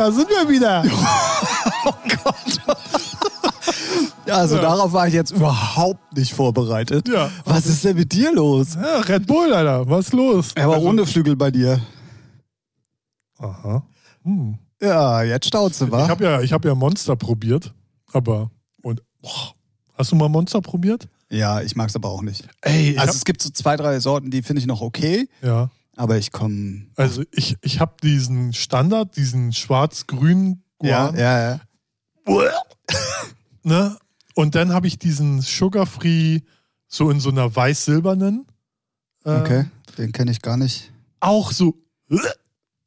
da sind wir wieder. oh Gott. Also ja. darauf war ich jetzt überhaupt nicht vorbereitet. Ja. Was ist denn mit dir los? Ja, Red Bull, Alter. Was ist los? Er war also, ohne Flügel bei dir. Aha. Hm. Ja, jetzt stautst du, wa? Ich habe ja, hab ja Monster probiert, aber und boah, hast du mal Monster probiert? Ja, ich mag es aber auch nicht. Ey, also es gibt so zwei, drei Sorten, die finde ich noch okay. Ja. Aber ich komme. Also ich, ich habe diesen Standard, diesen schwarz-grün Ja, ja, ja. ne? Und dann habe ich diesen Sugar-Free so in so einer weiß-silbernen. Äh, okay, den kenne ich gar nicht. Auch so.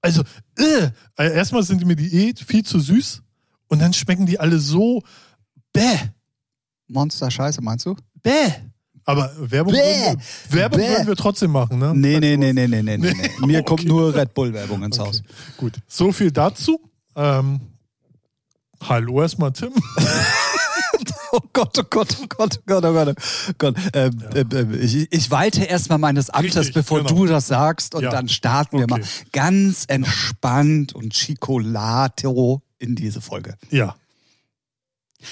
Also, äh, erstmal sind mir die eh viel zu süß und dann schmecken die alle so bäh. Monster Scheiße, meinst du? Bäh. Aber Werbung, würden, wir, Werbung würden wir trotzdem machen, ne? Nee, nee, nee, nee, nee, nee, nee, nee. Mir okay. kommt nur Red Bull-Werbung ins okay. Haus. Gut. So viel dazu. Ähm, hallo erstmal, Tim. oh Gott, oh Gott, oh Gott, oh Gott, oh Gott. Oh Gott. Ähm, ja. äh, ich, ich walte erstmal meines Amtes, Richtig, bevor genau. du das sagst. Und ja. dann starten wir okay. mal ganz entspannt und Chicolato in diese Folge. Ja.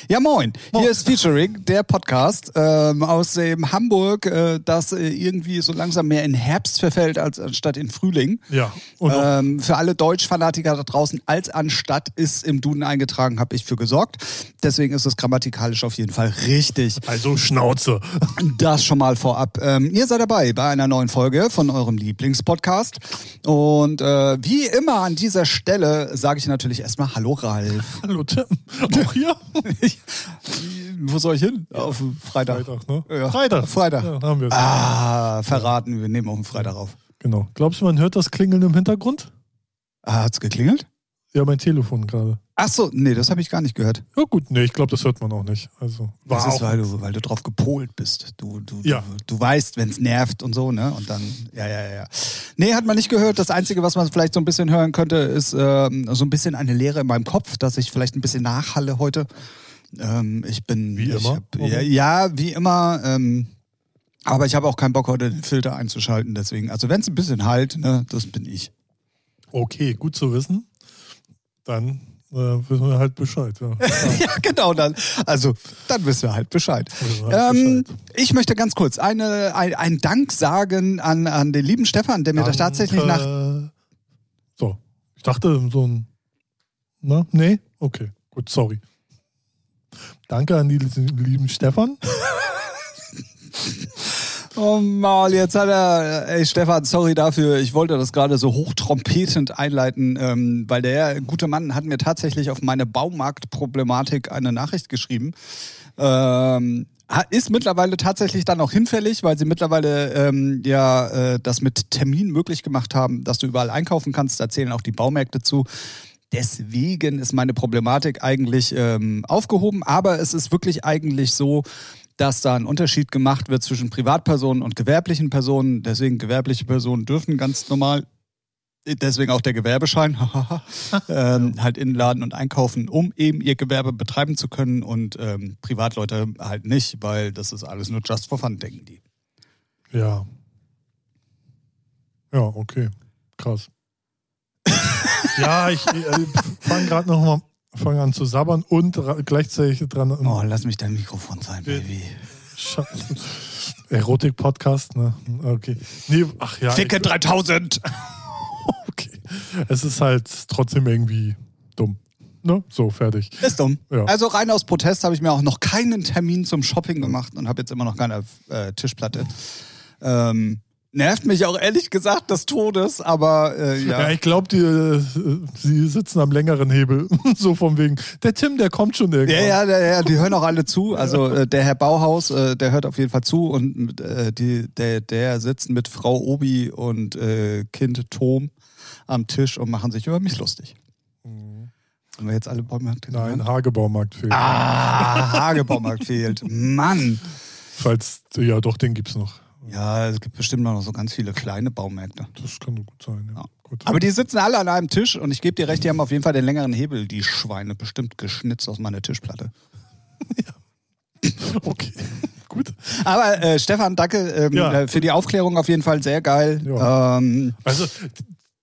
Ja, moin. moin. Hier ist Featuring, der Podcast ähm, aus dem Hamburg, äh, das äh, irgendwie so langsam mehr in Herbst verfällt als anstatt in Frühling. Ja. Ähm, für alle Deutschfanatiker da draußen, als anstatt ist im Duden eingetragen, habe ich für gesorgt. Deswegen ist es grammatikalisch auf jeden Fall richtig. Also Schnauze. Das schon mal vorab. Ähm, ihr seid dabei bei einer neuen Folge von eurem Lieblingspodcast. Und äh, wie immer an dieser Stelle sage ich natürlich erstmal Hallo Ralf. Hallo Tim. Auch hier? ich, wo soll ich hin? Auf Freitag. Freitag, ne? Ja. Freitag. Freitag. Ja, haben wir Ah, verraten. Wir nehmen auf den Freitag auf. Genau. Glaubst du, man hört das Klingeln im Hintergrund? Ah, hat's geklingelt? Ja, mein Telefon gerade. Ach so, nee, das habe ich gar nicht gehört. Ja gut, nee, ich glaube, das hört man auch nicht. Also war das ist, weil du, weil du drauf gepolt bist. Du, du, ja. du, du weißt, wenn es nervt und so, ne? Und dann, ja, ja, ja. Nee, hat man nicht gehört. Das Einzige, was man vielleicht so ein bisschen hören könnte, ist ähm, so ein bisschen eine Leere in meinem Kopf, dass ich vielleicht ein bisschen nachhalle heute. Ähm, ich bin. Wie ich immer? Hab, ja, ja, wie immer. Ähm, aber ich habe auch keinen Bock, heute den Filter einzuschalten. Deswegen, also wenn es ein bisschen halt, ne, das bin ich. Okay, gut zu wissen. Dann äh, wissen wir halt Bescheid. Ja. ja, genau dann. Also dann wissen wir halt Bescheid. Halt ähm, Bescheid. Ich möchte ganz kurz eine, ein, einen Dank sagen an, an den lieben Stefan, der mir das tatsächlich nach. So, ich dachte so ein. Na, nee? Okay, gut, sorry. Danke an den lieben Stefan. Oh mal, jetzt hat er, ey Stefan, sorry dafür, ich wollte das gerade so hochtrompetend einleiten, ähm, weil der gute Mann hat mir tatsächlich auf meine Baumarktproblematik eine Nachricht geschrieben. Ähm, ist mittlerweile tatsächlich dann auch hinfällig, weil sie mittlerweile ähm, ja äh, das mit Termin möglich gemacht haben, dass du überall einkaufen kannst. Da zählen auch die Baumärkte zu. Deswegen ist meine Problematik eigentlich ähm, aufgehoben, aber es ist wirklich eigentlich so, dass da ein Unterschied gemacht wird zwischen Privatpersonen und gewerblichen Personen. Deswegen gewerbliche Personen dürfen ganz normal, deswegen auch der Gewerbeschein, ähm, halt inladen und einkaufen, um eben ihr Gewerbe betreiben zu können und ähm, Privatleute halt nicht, weil das ist alles nur just for fun, denken die. Ja. Ja, okay. Krass ja, ich äh, fange gerade noch mal fang an zu sabbern und gleichzeitig dran. Oh, lass mich dein Mikrofon sein, Baby. Scheiße. Erotik-Podcast, ne? Okay. Nee, ach ja. Ficke ich, 3000! okay. Es ist halt trotzdem irgendwie dumm. Ne? So, fertig. Ist dumm. Ja. Also rein aus Protest habe ich mir auch noch keinen Termin zum Shopping gemacht und habe jetzt immer noch keine äh, Tischplatte. Ähm, Nervt mich auch ehrlich gesagt des Todes, aber äh, ja. Ja, ich glaube, äh, sie sitzen am längeren Hebel. so von wegen, der Tim, der kommt schon irgendwann. Ja, ja, ja, die hören auch alle zu. Also äh, der Herr Bauhaus, äh, der hört auf jeden Fall zu und äh, die, der, der sitzt mit Frau Obi und äh, Kind Tom am Tisch und machen sich über mich lustig. Mhm. Haben wir jetzt alle Baumärkte Nein, Hagebaumarkt fehlt. Ah, Hagebaumarkt fehlt. Mann. Falls, ja doch, den gibt's noch. Ja, es gibt bestimmt noch so ganz viele kleine Baumärkte. Das kann gut sein, ja. ja. Gut. Aber die sitzen alle an einem Tisch und ich gebe dir recht, die haben auf jeden Fall den längeren Hebel, die Schweine, bestimmt geschnitzt aus meiner Tischplatte. ja. Okay. Gut. Aber äh, Stefan, danke ähm, ja. Äh, für die Aufklärung auf jeden Fall sehr geil. Ähm, also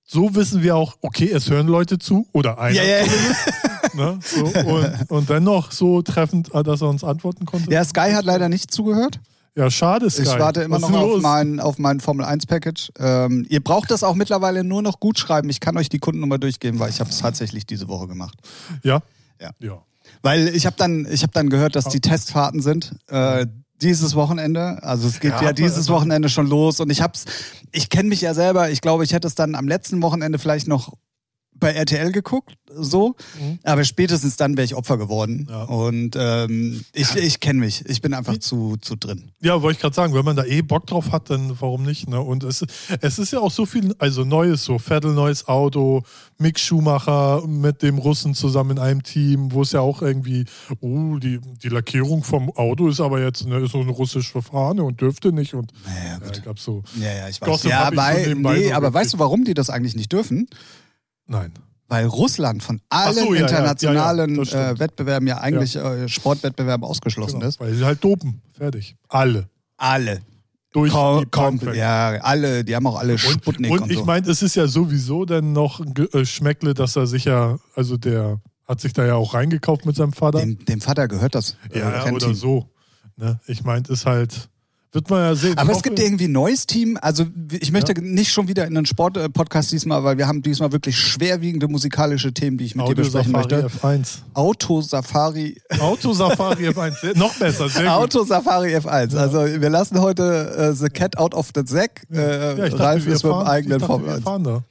so wissen wir auch, okay, es hören Leute zu oder einer Ja, ja. zumindest. Ne? So, und, und dennoch so treffend, äh, dass er uns antworten konnte. Ja, Sky hat leider nicht zugehört. Ja, schade, Sky. Ich warte immer Was noch auf mein, auf mein Formel 1 Package. Ähm, ihr braucht das auch mittlerweile nur noch gut schreiben. Ich kann euch die Kundennummer durchgeben, weil ich habe es tatsächlich diese Woche gemacht. Ja? Ja. Ja. Weil ich habe dann, ich habe dann gehört, dass die Testfahrten sind. Äh, dieses Wochenende, also es geht Ja, ja, dieses Wochenende schon los und ich hab's, ich kenne mich ja selber, ich glaube, ich hätte es dann am letzten Wochenende vielleicht noch bei RTL geguckt, so, Mhm. aber spätestens dann wäre ich Opfer geworden Ja. und ähm, ich, ich kenne mich, ich bin einfach zu, zu drin. Ja, wollte ich gerade sagen, wenn man da eh Bock drauf hat, dann warum nicht? Ne? Und es, es ist ja auch so viel, also Neues, so Vettel neues Auto, Mick Schumacher mit dem Russen zusammen in einem Team, wo es ja auch irgendwie, oh, die, die Lackierung vom Auto ist aber jetzt ne, ist so eine russische Fahne und dürfte nicht. Und Naja, ja, ich glaube so, Ja, ja, ich weiß. Gossip ja, so weil, nebenbei nee, so aber weißt du, warum die das eigentlich nicht dürfen? Nein. Weil Russland von allen so, ja, internationalen ja, ja, äh, Wettbewerben ja eigentlich äh, Sportwettbewerben ausgeschlossen Genau, ist. weil sie halt dopen. Fertig. Alle. Alle. Durch Kom die weg. ja, alle, die haben auch alle Und, Sputnik und, und ich so. meine, es ist ja sowieso dann noch äh, Schmeckle, dass er sich ja, also der hat sich da ja auch reingekauft mit seinem Vater. dem, dem Vater gehört das äh, ja, oder so. Ne? Ich meine, ist halt, wird man ja sehen. Aber Ich es gibt irgendwie ein neues Team. Also ich möchte nicht schon wieder in einen Sport-Podcast diesmal, weil wir haben diesmal wirklich schwerwiegende musikalische Themen, die ich mit dir Audio besprechen Safari möchte. F1. Auto Safari, Auto Safari F1. Sehr- Noch besser, sehr gut. Auto Safari F1. Also wir lassen heute äh, The Cat out of the Sack. Äh, Ja, ich dachte, Ralf ist mit dem fahren, eigenen Formel wir 1. fahren da.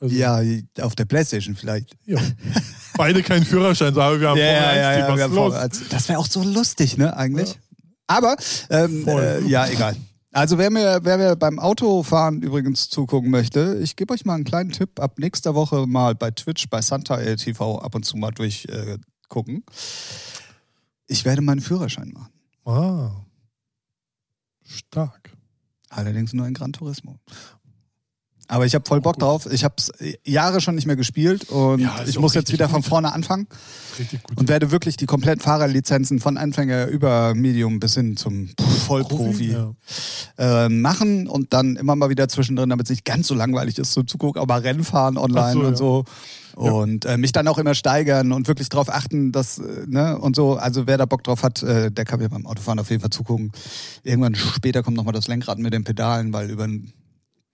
Also, Ja, auf der Playstation vielleicht. ja. Beide keinen Führerschein, aber wir haben Formel 1, die, was wir haben? Formel 1. Das wäre auch so lustig, ne, eigentlich. Aber, ähm, äh, ja, egal. Also wer mir, wer mir beim Autofahren übrigens zugucken möchte, ich gebe euch mal einen kleinen Tipp. Ab nächster Woche mal bei Twitch, bei Santa TV ab und zu mal durchgucken. Äh, gucken. ich werde meinen Führerschein machen. Ah. Stark. Allerdings nur in Gran Turismo. Aber ich habe voll Bock drauf. Ich habe es Jahre schon nicht mehr gespielt und Ja, ich muss jetzt wieder von gut. vorne anfangen. Richtig gut. Und werde wirklich die kompletten Fahrerlizenzen von Anfänger über Medium bis hin zum Vollprofi Ja. äh, machen und dann immer mal wieder zwischendrin, damit es nicht ganz so langweilig ist zum Zugucken, aber Rennen fahren online so, und ja. so. Und äh, mich dann auch immer steigern und wirklich darauf achten, dass, äh, ne, und so. Also wer da Bock drauf hat, äh, der kann mir beim Autofahren auf jeden Fall zugucken. Irgendwann später kommt nochmal das Lenkrad mit den Pedalen, weil über einen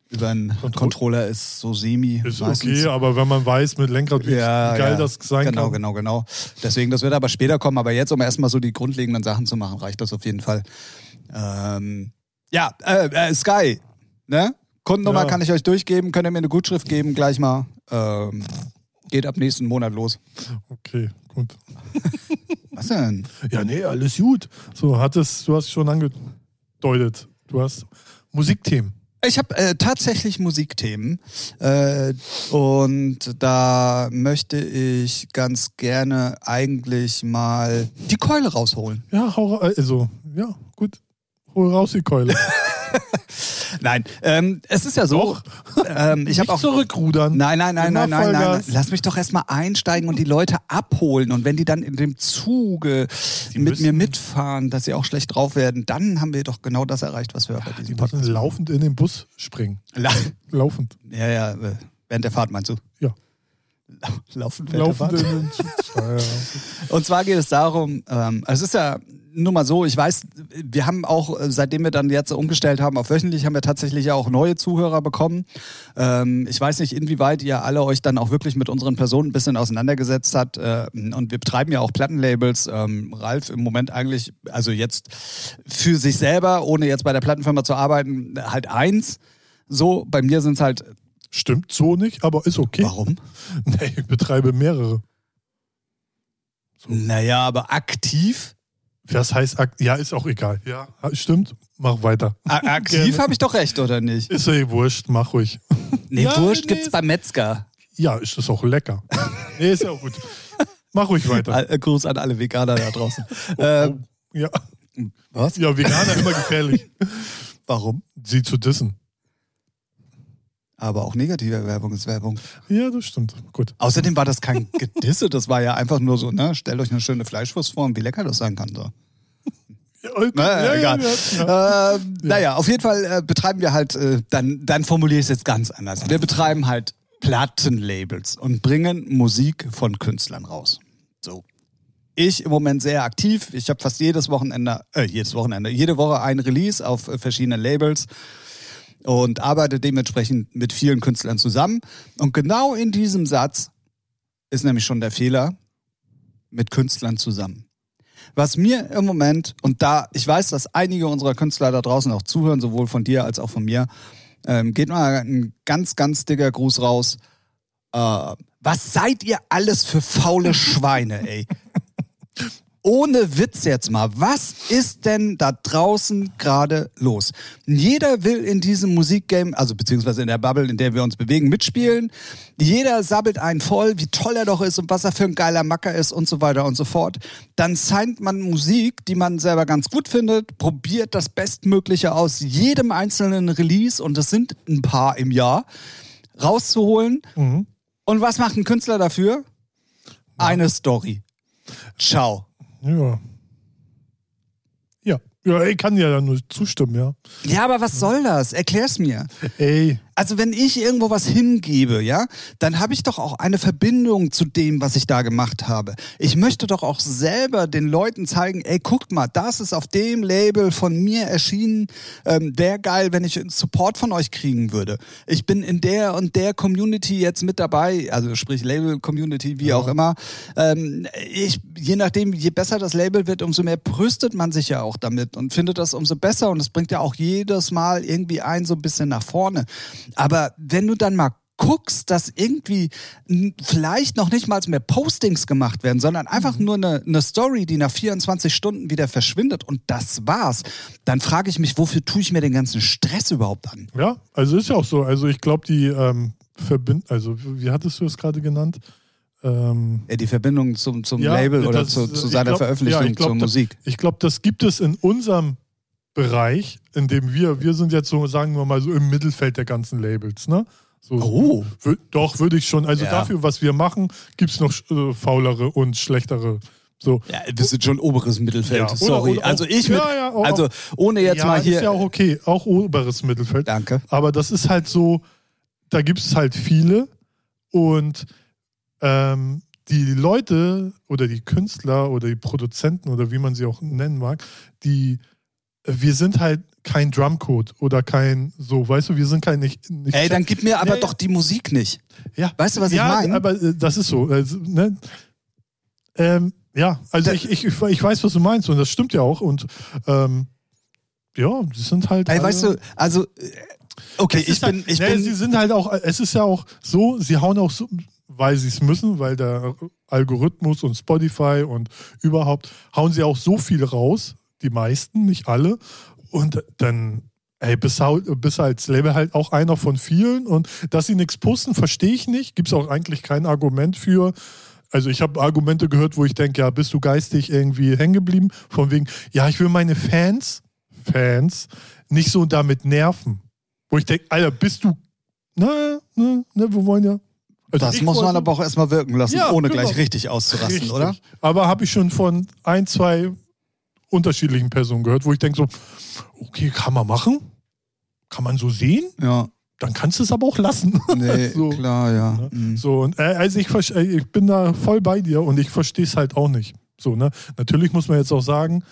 über einen Kontro- Controller ist so semi. Ist meistens. okay, aber wenn man weiß mit Lenkrad, wie Ja, geil ja. das sein genau, kann. Genau, genau, Deswegen, das wird aber später kommen. Aber jetzt, um erstmal so die grundlegenden Sachen zu machen, reicht das auf jeden Fall. Ähm, ja, äh, äh, Sky, ne? Kundennummer Ja. kann ich euch durchgeben. Könnt ihr mir eine Gutschrift geben gleich mal. Ähm, geht ab nächsten Monat los. Okay, gut. Was denn? Ja, nee, alles gut. So, hattest, du hast schon angedeutet. Du hast Musikthemen. Ich habe äh, tatsächlich Musikthemen äh, und da möchte ich ganz gerne eigentlich mal die Keule rausholen. Ja, hau also, ja, gut. Hol raus die Keule. Nein, ähm, es ist ja so. Ähm, ich habe auch zurückrudern. Nein, nein, nein, Immer nein, nein, nein. Lass mich doch erstmal einsteigen und die Leute abholen. Und wenn die dann in dem Zuge Die mit mir mitfahren, dass sie auch schlecht drauf werden, dann haben wir doch genau das erreicht, was wir bei Die diesem müssen Podcast laufend in den Bus springen. La Laufend. Ja, ja, äh, während der Fahrt meinst du? Ja. La Laufend während Laufend der in Fahrt. den Zug. Ja, ja. Und zwar geht es darum, ähm, es ist ja nur mal so, ich weiß, wir haben auch, äh, seitdem wir dann jetzt umgestellt haben auf wöchentlich, haben wir tatsächlich ja auch neue Zuhörer bekommen. Ähm, ich weiß nicht, inwieweit ihr alle euch dann auch wirklich mit unseren Personen ein bisschen auseinandergesetzt habt. Äh, und wir betreiben ja auch Plattenlabels. Ähm, Ralf im Moment eigentlich, also jetzt für sich selber, ohne jetzt bei der Plattenfirma zu arbeiten, halt eins. So, bei mir sind es halt, Stimmt so nicht, aber ist okay. warum? Nee, ich betreibe mehrere. Naja, aber aktiv? Was heißt, ak- ja, ist auch egal. Ja, stimmt. Mach weiter. A aktiv habe ich doch recht, oder nicht? Ist ja wurscht, mach ruhig. Nee, Ja, Wurst nee, gibt's beim Metzger. Ja, ist das auch lecker. nee, ist ja auch gut. Mach ruhig weiter. Äh, Gruß an alle Veganer da draußen. ähm, Oh, ja. was? ja, Veganer immer gefährlich. Warum? Sie zu dissen. Aber auch negative Werbung ist Werbung. Ja, das stimmt. Gut. Außerdem war das kein Gedisse, das war ja einfach nur so, ne, stellt euch eine schöne Fleischwurst vor und wie lecker das sein kann. So. Ja, Na, egal. ja, ja. Ähm, Naja, auf jeden Fall äh, betreiben wir halt, äh, dann, dann formuliere ich es jetzt ganz anders. Wir betreiben halt Plattenlabels und bringen Musik von Künstlern raus. So. Ich im Moment sehr aktiv. Ich habe fast jedes Wochenende, äh, jedes Wochenende, jede Woche ein Release auf äh, verschiedenen Labels und arbeite dementsprechend mit vielen Künstlern zusammen. Und genau in diesem Satz ist nämlich schon der Fehler mit Künstlern zusammen. Was mir im Moment, und da, ich weiß, dass einige unserer Künstler da draußen auch zuhören, sowohl von dir als auch von mir, ähm, geht mal ein ganz, ganz dicker Gruß raus. Äh, was seid ihr alles für faule Schweine, ey? ohne Witz jetzt mal, was ist denn da draußen gerade los? Jeder will in diesem Musikgame, also beziehungsweise in der Bubble, in der wir uns bewegen, mitspielen. Jeder sabbelt einen voll, wie toll er doch ist und was er für ein geiler Macker ist und so weiter und so fort. Dann signed man Musik, die man selber ganz gut findet, probiert das Bestmögliche aus jedem einzelnen Release und es sind ein paar im Jahr rauszuholen. Mhm. Und was macht ein Künstler dafür? Eine Story. Ciao. Ja. Ja. Ja, ich kann ja nur zustimmen, ja. Ja, aber was soll das? Erklär's mir. Ey, Also wenn ich irgendwo was hingebe, ja, dann habe ich doch auch eine Verbindung zu dem, was ich da gemacht habe. Ich möchte doch auch selber den Leuten zeigen, ey, guckt mal, das ist auf dem Label von mir erschienen. Ähm, Wäre geil, wenn ich Support von euch kriegen würde. Ich bin in der und der Community jetzt mit dabei, also sprich Label-Community, wie auch immer. Ähm, ich, je nachdem, je besser das Label wird, umso mehr brüstet man sich ja auch damit und findet das umso besser und es bringt ja auch jedes Mal irgendwie ein so ein bisschen nach vorne. Aber wenn du dann mal guckst, dass irgendwie vielleicht noch nicht mal mehr Postings gemacht werden, sondern einfach nur eine, eine Story, die nach 24 Stunden wieder verschwindet und das war's, dann frage ich mich, wofür tue ich mir den ganzen Stress überhaupt an? ja, also ist ja auch so. Also ich glaube, die ähm, Verbind, also wie hattest du es gerade genannt? Ähm, Ja, die Verbindung zum, zum Ja, Label oder das- zu, zu ich seiner glaub- Veröffentlichung ja, glaub, zur Musik. Ich glaube, das gibt es in unserem Bereich, in dem wir, wir sind jetzt so, sagen wir mal so im Mittelfeld der ganzen Labels, ne? So, Oh. wür- Doch, würde ich schon. Also Ja. dafür, was wir machen, gibt es noch äh, faulere und schlechtere. So. Ja, wir sind schon oberes Mittelfeld. Ja, oder- Sorry. oder auch- also ich mit, Ja, ja, auch- also ohne jetzt ja, mal hier. ist ja auch okay, auch oberes Mittelfeld. Danke. Aber das ist halt so, da gibt es halt viele und ähm, die Leute oder die Künstler oder die Produzenten oder wie man sie auch nennen mag, die wir sind halt kein Drumcode oder kein so, weißt du, wir sind kein nicht. nicht Ey, dann gib mir aber Ja, ja. doch die Musik nicht. ja. Weißt du, was ich ja, meine? aber äh, das ist so. Also, ne? ähm, ja, also ich, ich, ich weiß, was du meinst und das stimmt ja auch und ähm, ja, die sind halt. Ey, weißt du, also äh, okay, ich bin, halt, ich nee, bin, Sie sind halt auch, es ist ja auch so, sie hauen auch so, weil sie es müssen, weil der Algorithmus und Spotify und überhaupt hauen sie auch so viel raus, die meisten, nicht alle. Und dann, ey, bist, hau- bist als Label halt auch einer von vielen. Und dass sie nichts posten, verstehe ich nicht. Gibt es auch eigentlich kein Argument für. Also ich habe Argumente gehört, wo ich denke, ja, bist du geistig irgendwie hängen geblieben? Von wegen, ja, ich will meine Fans, Fans, nicht so damit nerven. Wo ich denke, Alter, bist du. Ne, ne, ne, wir wollen ja. Also das muss man aber auch erstmal wirken lassen, Ja, ohne genau. gleich richtig auszurasten, Richtig. oder? Aber habe ich schon von ein, zwei unterschiedlichen Personen gehört, wo ich denke so, okay, kann man machen, kann man so sehen, Ja, dann kannst du es aber auch lassen. nee, So. klar, ja. Ne? Mhm. So, und äh, also ich, äh, ich bin da voll bei dir und ich verstehe es halt auch nicht. So, ne? Natürlich muss man jetzt auch sagen,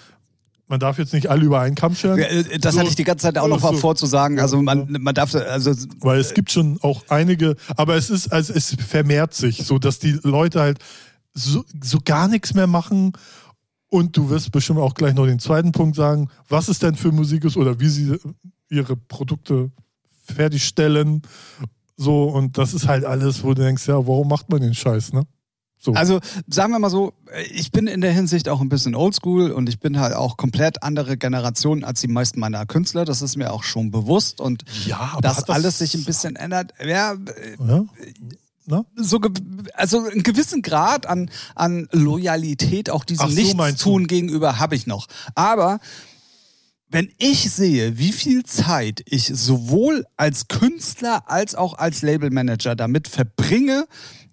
man darf jetzt nicht alle über einen Kamm scheren, äh, Das So. hatte ich die ganze Zeit auch noch So. mal vorzusagen. Also man, man darf, also weil es gibt schon auch einige, aber es ist, also es vermehrt sich, so dass die Leute halt so, so gar nichts mehr machen. Und du wirst bestimmt auch gleich noch den zweiten Punkt sagen, was es denn für Musik ist oder wie sie ihre Produkte fertigstellen. So, und das ist halt alles, wo du denkst, ja, warum macht man den Scheiß, ne? So. Also sagen wir mal so, ich bin in der Hinsicht auch ein bisschen oldschool und ich bin halt auch komplett andere Generation als die meisten meiner Künstler. Das ist mir auch schon bewusst und ja, dass das- alles sich ein bisschen ändert. Ja, äh, Ja? Na? so also einen gewissen Grad an, an Loyalität auch diesem so, Nichtstun gegenüber habe ich noch. Aber wenn ich sehe, wie viel Zeit ich sowohl als Künstler als auch als Labelmanager damit verbringe,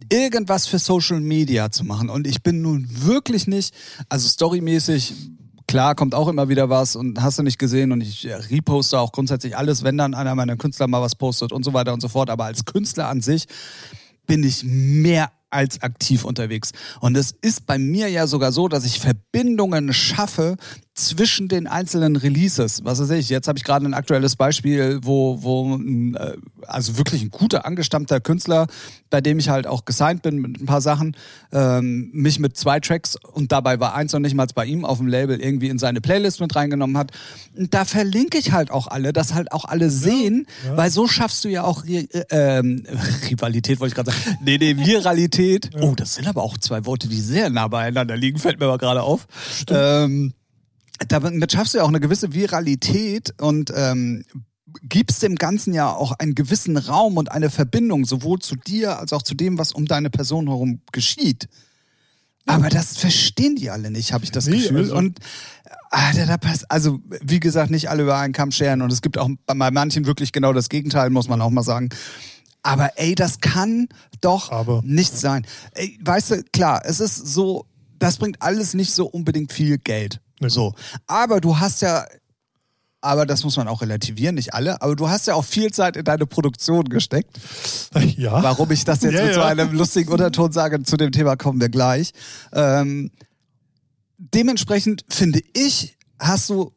irgendwas für Social Media zu machen und ich bin nun wirklich nicht, also storymäßig klar, kommt auch immer wieder was und hast du nicht gesehen und ich reposte auch grundsätzlich alles, wenn dann einer meiner Künstler mal was postet und so weiter und so fort. Aber als Künstler an sich bin ich mehr als aktiv unterwegs. Und es ist bei mir ja sogar so, dass ich Verbindungen schaffe zwischen den einzelnen Releases. Was weiß ich, jetzt habe ich gerade ein aktuelles Beispiel, wo, wo äh, also wirklich ein guter angestammter Künstler, bei dem ich halt auch gesigned bin mit ein paar Sachen, ähm, mich mit zwei Tracks und dabei war eins noch nicht mal bei ihm auf dem Label irgendwie in seine Playlist mit reingenommen hat. Und da verlinke ich halt auch alle, dass halt auch alle sehen, ja, ja. weil so schaffst du ja auch äh, ähm, Rivalität, wollte ich gerade sagen. Nee, nee, Viralität. Ja. Oh, das sind aber auch zwei Worte, die sehr nah beieinander liegen, fällt mir aber gerade auf. Ähm, damit schaffst du ja auch eine gewisse Viralität und ähm, gibst dem Ganzen ja auch einen gewissen Raum und eine Verbindung, sowohl zu dir als auch zu dem, was um deine Person herum geschieht. Aber das verstehen die alle nicht, habe ich das nee, Gefühl. Also und da, da passt, also wie gesagt, nicht alle über einen Kamm scheren und es gibt auch bei manchen wirklich genau das Gegenteil, muss man auch mal sagen. Aber ey, das kann doch Aber, nicht sein. Ey, weißt du, klar, es ist so, das bringt alles nicht so unbedingt viel Geld. Nee. So. Aber du hast ja, aber das muss man auch relativieren, nicht alle, aber du hast ja auch viel Zeit in deine Produktion gesteckt. Ja. Warum ich das jetzt ja, mit ja. so einem lustigen Unterton sage, zu dem Thema kommen wir gleich. Ähm, dementsprechend finde ich, hast du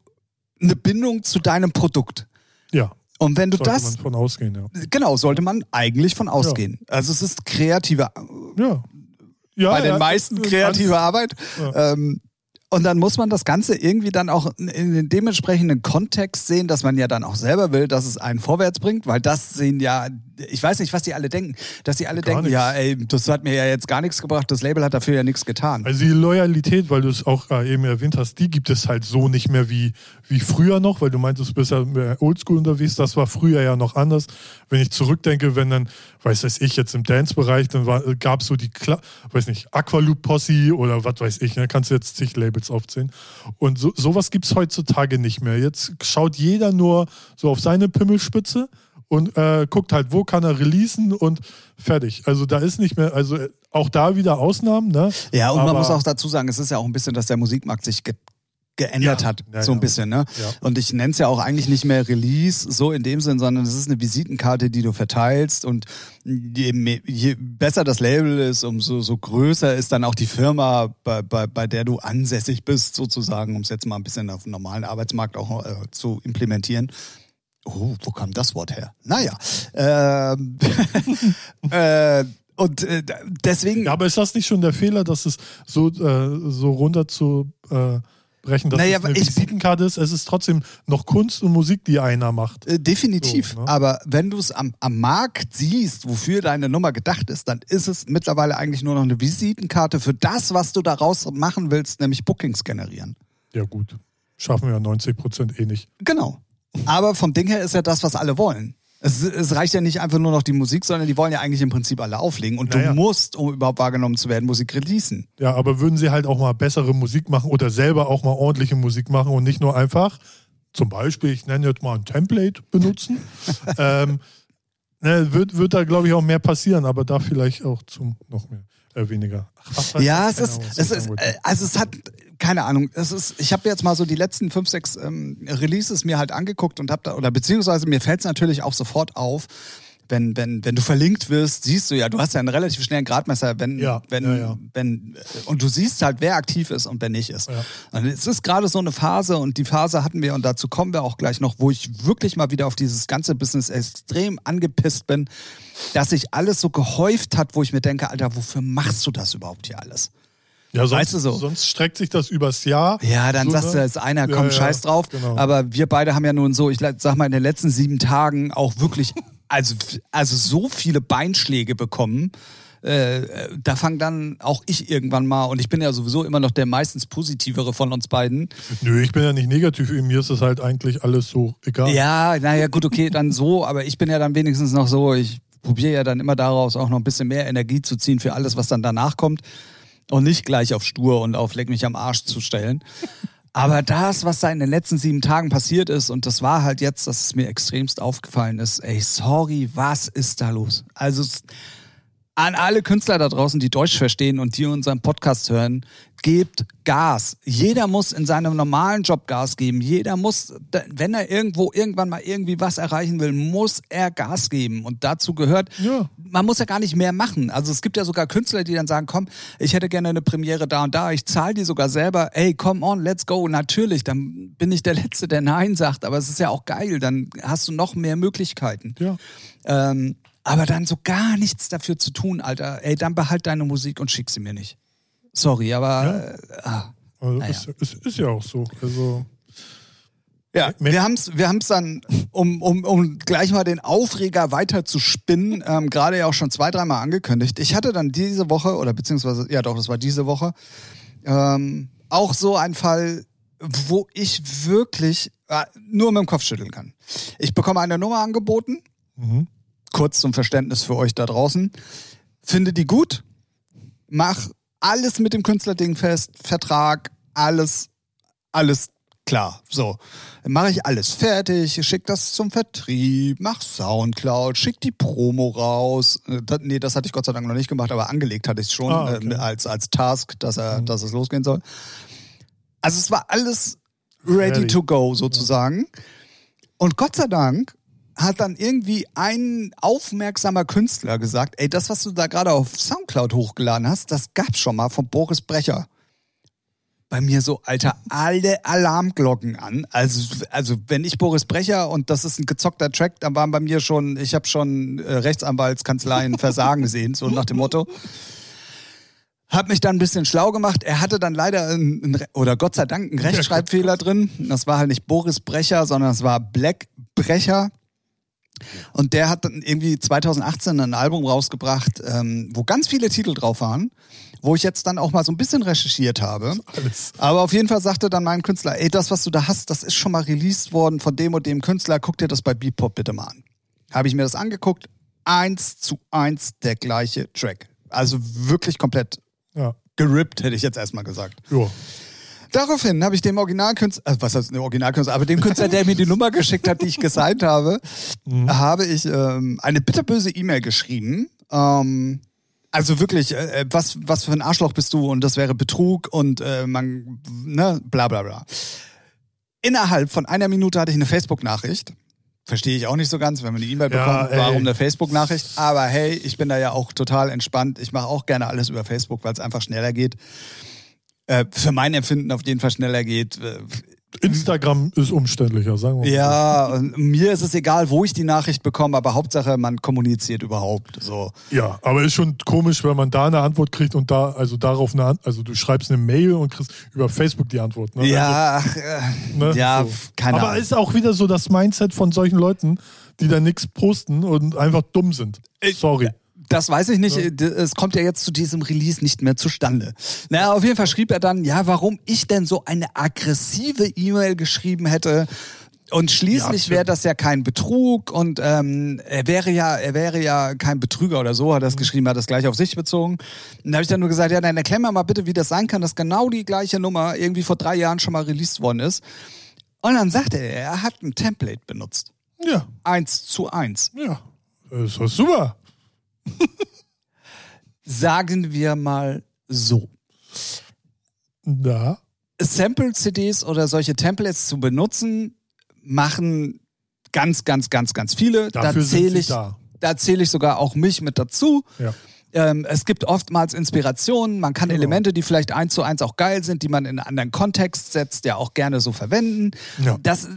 eine Bindung zu deinem Produkt. Ja. Und wenn du sollte das. Sollte man von ausgehen, ja. Genau, sollte man eigentlich von ausgehen. Ja. Also es ist kreative. Ja. ja bei den meisten kreative Arbeit. Ähm, und dann muss man das Ganze irgendwie dann auch in den dementsprechenden Kontext sehen, dass man ja dann auch selber will, dass es einen vorwärts bringt, weil das sehen ja, ich weiß nicht, was die alle denken, dass die alle gar denken, nichts. ja, ey, das hat mir ja jetzt gar nichts gebracht, das Label hat dafür ja nichts getan. Also die Loyalität, weil du es auch äh, eben erwähnt hast, die gibt es halt so nicht mehr wie, wie früher noch, weil du meintest, du bist ja mehr oldschool unterwegs, das war früher ja noch anders. Wenn ich zurückdenke, wenn dann, weiß ich, jetzt im Dance-Bereich, dann gab es so die, Kla weiß nicht, Aqualoop Posse oder was weiß ich, ne, kannst du jetzt zig Labels aufzählen. Und so, sowas gibt es heutzutage nicht mehr. Jetzt schaut jeder nur so auf seine Pimmelspitze und äh, guckt halt, wo kann er releasen und fertig. Also da ist nicht mehr, also auch da wieder Ausnahmen, ne? Ja, und Aber man muss auch dazu sagen, es ist ja auch ein bisschen, dass der Musikmarkt sich geändert ja, hat, ja, so ein ja. bisschen, ne? Und ich nenne es ja auch eigentlich nicht mehr Release, so in dem Sinn, sondern es ist eine Visitenkarte, die du verteilst und je, je besser das Label ist, umso so größer ist dann auch die Firma, bei, bei, bei der du ansässig bist, sozusagen, um es jetzt mal ein bisschen auf dem normalen Arbeitsmarkt auch äh, zu implementieren. Oh, wo kam das Wort her? Naja. Ähm, äh, und äh, deswegen. Ja, aber ist das nicht schon der Fehler, dass es so, äh, so runter zu äh, brechen, dass naja, es eine Visitenkarte ist? Es ist trotzdem noch Kunst und Musik, die einer macht. Äh, definitiv. So, ne? Aber wenn du es am, am Markt siehst, wofür deine Nummer gedacht ist, dann ist es mittlerweile eigentlich nur noch eine Visitenkarte für das, was du daraus machen willst, nämlich Bookings generieren. Ja, gut. Schaffen wir ja 90 Prozent eh nicht. Genau. Aber vom Ding her ist ja das, was alle wollen. Es, es, reicht ja nicht einfach nur noch die Musik, sondern die wollen ja eigentlich im Prinzip alle auflegen. Und naja. du musst, um überhaupt wahrgenommen zu werden, Musik releasen. Ja, aber würden sie halt auch mal bessere Musik machen oder selber auch mal ordentliche Musik machen und nicht nur einfach, zum Beispiel, ich nenne jetzt mal ein Template benutzen, ähm, ne, wird, wird da, glaube ich, auch mehr passieren, aber da vielleicht auch zum noch mehr äh, weniger. Ach, ja, es ist, es ist, äh, also es hat, keine Ahnung, es ist, ich habe jetzt mal so die letzten fünf, sechs ähm, Releases mir halt angeguckt und habe da, oder beziehungsweise mir fällt es natürlich auch sofort auf, wenn, wenn, wenn du verlinkt wirst, siehst du ja, du hast ja einen relativ schnellen Gradmesser, wenn, ja, wenn, ja, ja. wenn, und du siehst halt, wer aktiv ist und wer nicht ist. Und es ist gerade so eine Phase und die Phase hatten wir und dazu kommen wir auch gleich noch, wo ich wirklich mal wieder auf dieses ganze Business extrem angepisst bin, dass sich alles so gehäuft hat, wo ich mir denke, Alter, wofür machst du das überhaupt hier alles? Ja, sonst, weißt du so. sonst streckt sich das übers Jahr. Ja, dann so, sagst du, ist einer, komm, ja, scheiß drauf. Genau. Aber wir beide haben ja nun so, ich sag mal, in den letzten sieben Tagen auch wirklich also, also so viele Beinschläge bekommen. Äh, da fang dann auch ich irgendwann mal, und ich bin ja sowieso immer noch der meistens positivere von uns beiden. Nö, ich bin ja nicht negativ, mir ist es halt eigentlich alles so egal. Ja, naja, gut, okay, dann so, aber ich bin ja dann wenigstens noch so, ich probiere ja dann immer daraus auch noch ein bisschen mehr Energie zu ziehen für alles, was dann danach kommt. Und nicht gleich auf stur und auf leck mich am Arsch zu stellen. Aber das, was da in den letzten sieben Tagen passiert ist, und das war halt jetzt, dass es mir extremst aufgefallen ist, ey, sorry, was ist da los? Also, an alle Künstler da draußen, die Deutsch verstehen und die unseren Podcast hören, gebt Gas. Jeder muss in seinem normalen Job Gas geben. Jeder muss, wenn er irgendwo irgendwann mal irgendwie was erreichen will, muss er Gas geben. Und dazu gehört, ja. man muss ja gar nicht mehr machen. Also es gibt ja sogar Künstler, die dann sagen, komm, ich hätte gerne eine Premiere da und da, ich zahle die sogar selber. Ey, come on, let's go. Natürlich, dann bin ich der Letzte, der Nein sagt. Aber es ist ja auch geil, dann hast du noch mehr Möglichkeiten. Ja. Ähm, aber dann so gar nichts dafür zu tun, Alter, ey, dann behalt deine Musik und schick sie mir nicht. Sorry, aber. Ja. Äh, ah, also naja. ist, ist, ist, ja auch so. Also. Ja, wir haben es wir haben's dann, um, um, um gleich mal den Aufreger weiter zu spinnen, ähm, gerade ja auch schon zwei, dreimal angekündigt. Ich hatte dann diese Woche, oder beziehungsweise, ja doch, das war diese Woche, ähm, auch so ein Fall, wo ich wirklich äh, nur mit dem Kopf schütteln kann. Ich bekomme eine Nummer angeboten. Mhm kurz zum Verständnis für euch da draußen. Finde die gut, mach alles mit dem Künstlerding fest, Vertrag, alles, alles klar. So, dann mache ich alles fertig, schick das zum Vertrieb, mach Soundcloud, schick die Promo raus. Äh, das, nee, das hatte ich Gott sei Dank noch nicht gemacht, aber angelegt hatte ich es schon ah, okay. äh, als, als Task, dass, er, mhm. dass es losgehen soll. Also es war alles ready, ready. to go sozusagen. Und Gott sei Dank hat dann irgendwie ein aufmerksamer Künstler gesagt, ey, das, was du da gerade auf Soundcloud hochgeladen hast, das gab's schon mal von Boris Brecher. Bei mir so, Alter, alle Alarmglocken an. Also, also wenn ich Boris Brecher und das ist ein gezockter Track, dann waren bei mir schon, ich habe schon äh, Rechtsanwaltskanzleien Versagen sehen, so nach dem Motto. Hab mich dann ein bisschen schlau gemacht. Er hatte dann leider, ein, oder Gott sei Dank, einen Rechtschreibfehler drin. Das war halt nicht Boris Brecher, sondern es war Black Brecher. Und der hat dann irgendwie 2018 ein Album rausgebracht, ähm, wo ganz viele Titel drauf waren, wo ich jetzt dann auch mal so ein bisschen recherchiert habe. Alles. Aber auf jeden Fall sagte dann mein Künstler, ey, das, was du da hast, das ist schon mal released worden von dem und dem Künstler, guck dir das bei Beatpop bitte mal an. Habe ich mir das angeguckt, eins zu eins der gleiche Track. Also wirklich komplett ja. gerippt, hätte ich jetzt erstmal gesagt. Ja. Daraufhin habe ich dem Originalkünstler, also was heißt der Originalkünstler, aber dem Künstler, der mir die Nummer geschickt hat, die ich gesigned habe, mhm. habe ich ähm, eine bitterböse E-Mail geschrieben. Ähm, also wirklich, äh, äh, was, was für ein Arschloch bist du und das wäre Betrug und äh, man, ne, bla bla bla. Innerhalb von einer Minute hatte ich eine Facebook-Nachricht. Verstehe ich auch nicht so ganz, wenn man eine E-Mail ja, bekommt, warum eine Facebook-Nachricht. Aber hey, ich bin da ja auch total entspannt. Ich mache auch gerne alles über Facebook, weil es einfach schneller geht äh, für mein Empfinden auf jeden Fall schneller geht. Äh, Instagram ist umständlicher, sagen wir mal. Ja, und mir ist es egal, wo ich die Nachricht bekomme, aber Hauptsache, man kommuniziert überhaupt. So. Ja, aber ist schon komisch, wenn man da eine Antwort kriegt und da, also darauf eine Antwort, also du schreibst eine Mail und kriegst über Facebook die Antwort. Ne? Ja, also, äh, ne? ja, so. keine Ahnung. Aber ist auch wieder so das Mindset von solchen Leuten, die da nichts posten und einfach dumm sind. Sorry. Das weiß ich nicht. Ja. Es kommt ja jetzt zu diesem Release nicht mehr zustande. Naja, auf jeden Fall schrieb er dann, ja, warum ich denn so eine aggressive E-Mail geschrieben hätte. Und schließlich ja, wäre das ja kein Betrug und ähm, er wäre ja, er wäre ja kein Betrüger oder so, hat er das mhm. geschrieben, hat das gleich auf sich bezogen. Und da habe ich dann nur gesagt, ja, dann erklär mir mal bitte, wie das sein kann, dass genau die gleiche Nummer irgendwie vor drei Jahren schon mal released worden ist. Und dann sagte er, er hat ein Template benutzt. Ja. Eins zu eins. Ja. Das doch super. Sagen wir mal so. Da. Sample-CDs oder solche Templates zu benutzen, machen ganz, ganz, ganz, ganz viele. Dafür da zähle ich, da. da zähle ich sogar auch mich mit dazu. Ja. Ähm, es gibt oftmals Inspirationen, man kann genau. Elemente, die vielleicht eins zu eins auch geil sind, die man in einen anderen Kontext setzt, ja auch gerne so verwenden. Ja. Das äh,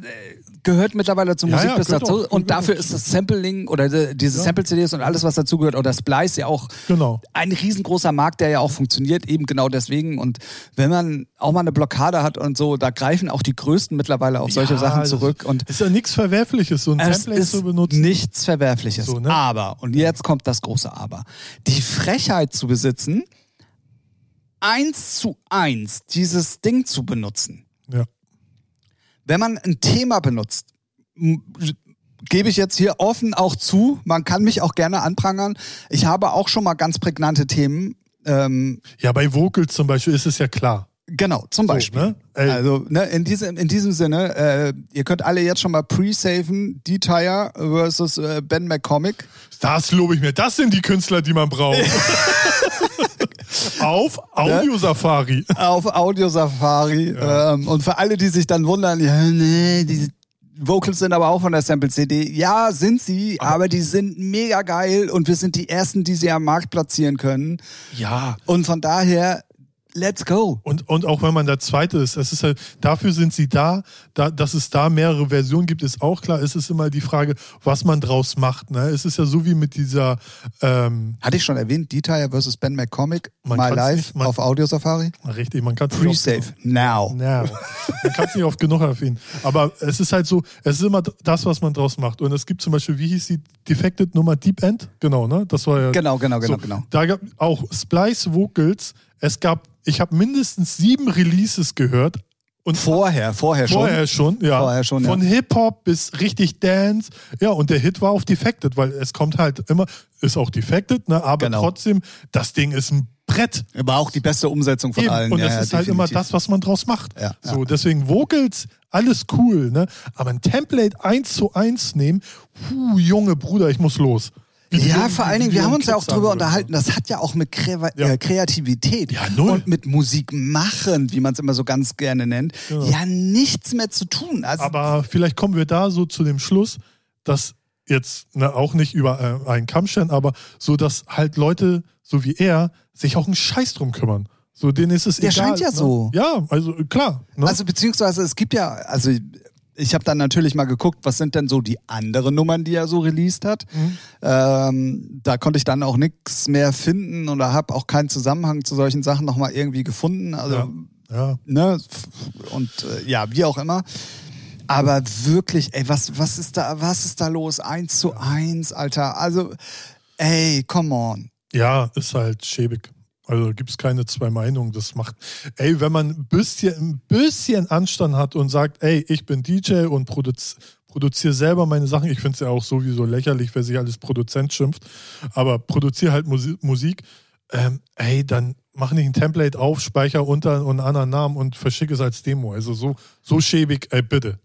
gehört mittlerweile zum ja, Musikbusiness ja, dazu. Auch, und dafür ist das Sampling oder diese ja. Sample-CDs und alles, was dazugehört, oder Splice ja auch genau. ein riesengroßer Markt, der ja auch funktioniert, eben genau deswegen. Und wenn man auch mal eine Blockade hat und so, da greifen auch die Größten mittlerweile auf solche Sachen zurück. Und ist ja nichts Verwerfliches, so ein Template zu benutzen. Nichts Verwerfliches. So, ne? Aber, und jetzt kommt das große Aber. Die Frechheit zu besitzen, eins zu eins dieses Ding zu benutzen. Ja wenn man ein Thema benutzt, gebe ich jetzt hier offen auch zu, man kann mich auch gerne anprangern. Ich habe auch schon mal ganz prägnante Themen. Ähm, ja, bei Vocals zum Beispiel ist es ja klar. Genau, zum So, Beispiel. ne? Ey. Also ne, in, diesem, in diesem Sinne, äh, ihr könnt alle jetzt schon mal pre-saven, D-Tire versus äh, Ben McCormick. Das lobe ich mir. Das sind die Künstler, die man braucht. Auf Audio-Safari. auf Audio Safari. Ähm, und für alle, die sich dann wundern, ja, nee, die Vocals sind aber auch von der Sample CD. Ja, sind sie, aber die sind mega geil und wir sind die ersten, die sie am Markt platzieren können. Ja. Und von daher, let's go. Und, und auch wenn man der Zweite ist, es ist halt, dafür sind sie da, da, dass es da mehrere Versionen gibt, ist auch klar. Es ist immer die Frage, was man draus macht. Ne? Es ist ja so wie mit dieser, ähm, Hatte ich schon erwähnt, D-Tire versus Ben McCormick, My Life nicht- man- auf Audio Safari. richtig, man kann es Pre-save, now. Ja, man kann es nicht oft genug erwähnen. Aber es ist halt so, es ist immer das, was man draus macht. Und es gibt zum Beispiel, wie hieß die Defected Nummer Deep End? Genau, ne? Das war ja. Genau, genau, genau, so, genau. Da gab auch Splice Vocals. Es gab, ich habe mindestens sieben Releases gehört. Und Vorher, vorher schon. Vorher schon, ja. Vorher schon, ja. Von Hip-Hop bis richtig Dance. Ja, und der Hit war auf Defected, weil es kommt halt immer, ist auch Defected, ne? aber Genau. trotzdem, das Ding ist ein Brett. War auch die beste Umsetzung von Eben. allen. Und ja, das ja, ist halt immer das, was man draus macht. Ja, so, ja. deswegen Vocals, alles cool, ne? Aber ein Template eins zu eins nehmen, puh, Junge Bruder, ich muss los. Ja, vor allen Dingen, wir haben uns ja auch drüber würden. unterhalten, das hat ja auch mit Kre Ja. äh, Kreativität Ja, und mit Musik machen, wie man es immer so ganz gerne nennt, ja nichts mehr zu tun. Also, Aber vielleicht kommen wir da so zu dem Schluss, dass jetzt ne, auch nicht über äh, einen Kamm stellen, aber so, dass halt Leute, so wie er, sich auch einen Scheiß drum kümmern. So, denen ist es Der egal. scheint ja ne? so. Ja, also klar. Ne? also beziehungsweise es gibt ja, also ich habe dann natürlich mal geguckt, was sind denn so die anderen Nummern, die er so released hat. Mhm. Ähm, da konnte ich dann auch nichts mehr finden oder habe auch keinen Zusammenhang zu solchen Sachen nochmal irgendwie gefunden. Also ja. ja. ne, und äh, ja, wie auch immer. Aber wirklich, ey, was, was ist da, was ist da los? Eins zu eins, Alter. Also, ey, come on. Ja, ist halt schäbig. Also gibt es keine zwei Meinungen. Das macht, ey, wenn man ein bisschen, ein bisschen Anstand hat und sagt, ey, ich bin DJ und produz, produziere selber meine Sachen. Ich finde es ja auch sowieso lächerlich, wer sich alles Produzent schimpft. Aber produziere halt Musi Musik. Ähm, ey, dann mach nicht ein Template auf, speicher unter und einen anderen Namen und verschicke es als Demo. Also so, so schäbig, ey, bitte.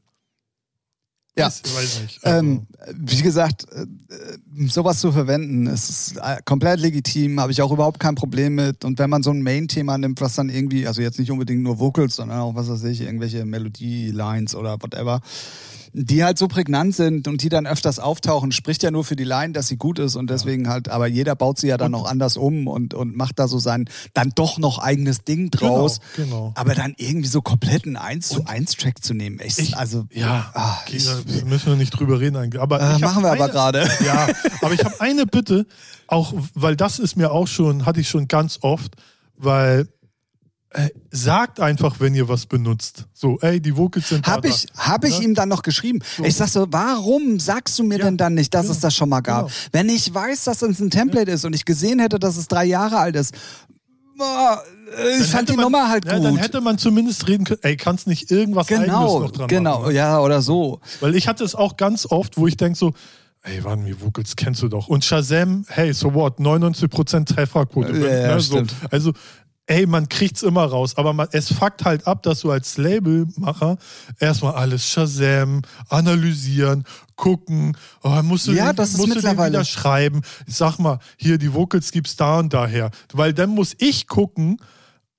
Ja. Weiß, weiß nicht. Also, Ähm, wie gesagt, äh, äh, sowas zu verwenden, ist äh, komplett legitim, habe ich auch überhaupt kein Problem mit. Und wenn man so ein Main-Thema nimmt, was dann irgendwie, also jetzt nicht unbedingt nur Vocals, sondern auch, was weiß ich, irgendwelche Melodie-Lines oder whatever, die halt so prägnant sind und die dann öfters auftauchen, spricht ja nur für die Line, dass sie gut ist und deswegen halt, aber jeder baut sie ja dann noch anders um und, und macht da so sein, dann doch noch eigenes Ding draus. genau. Aber dann irgendwie so komplett einen 1 zu 1 Track zu nehmen, echt, Ich- also, Ja, ah, okay, ich, da müssen wir nicht drüber reden eigentlich. Aber äh, machen wir aber eine- gerade. Ja, aber ich habe eine Bitte, auch weil das ist mir auch schon, hatte ich schon ganz oft, weil äh, sagt einfach, wenn ihr was benutzt. So, ey, die Vocals sind Hab da, ich, da. hab ich ihm dann noch geschrieben. Ich sag so, warum sagst du mir Ja, denn dann nicht, dass genau, es das schon mal gab? genau. Wenn ich weiß, dass es ein Template ist und ich gesehen hätte, dass es drei Jahre alt ist, boah, ich Dann fand die man, Nummer halt ja, gut. Dann hätte man zumindest reden können, ey, kannst nicht irgendwas Eigenes genau, noch dran genau, machen. ne? ja, oder so. Weil ich hatte es auch ganz oft, wo ich denke so, ey, wann die Vocals kennst du doch. Und Shazam, hey, so what, 99% Trefferquote. Ja, ja, ne, so. stimmt. Also, ey, man kriegt's immer raus, aber man, es fuckt halt ab, dass du als Labelmacher erstmal alles Shazam, analysieren, gucken, oh, musst du, Ja, das ist musst du wieder schreiben. Sag mal, hier, die Vocals gibt's da und daher. Weil dann muss ich gucken,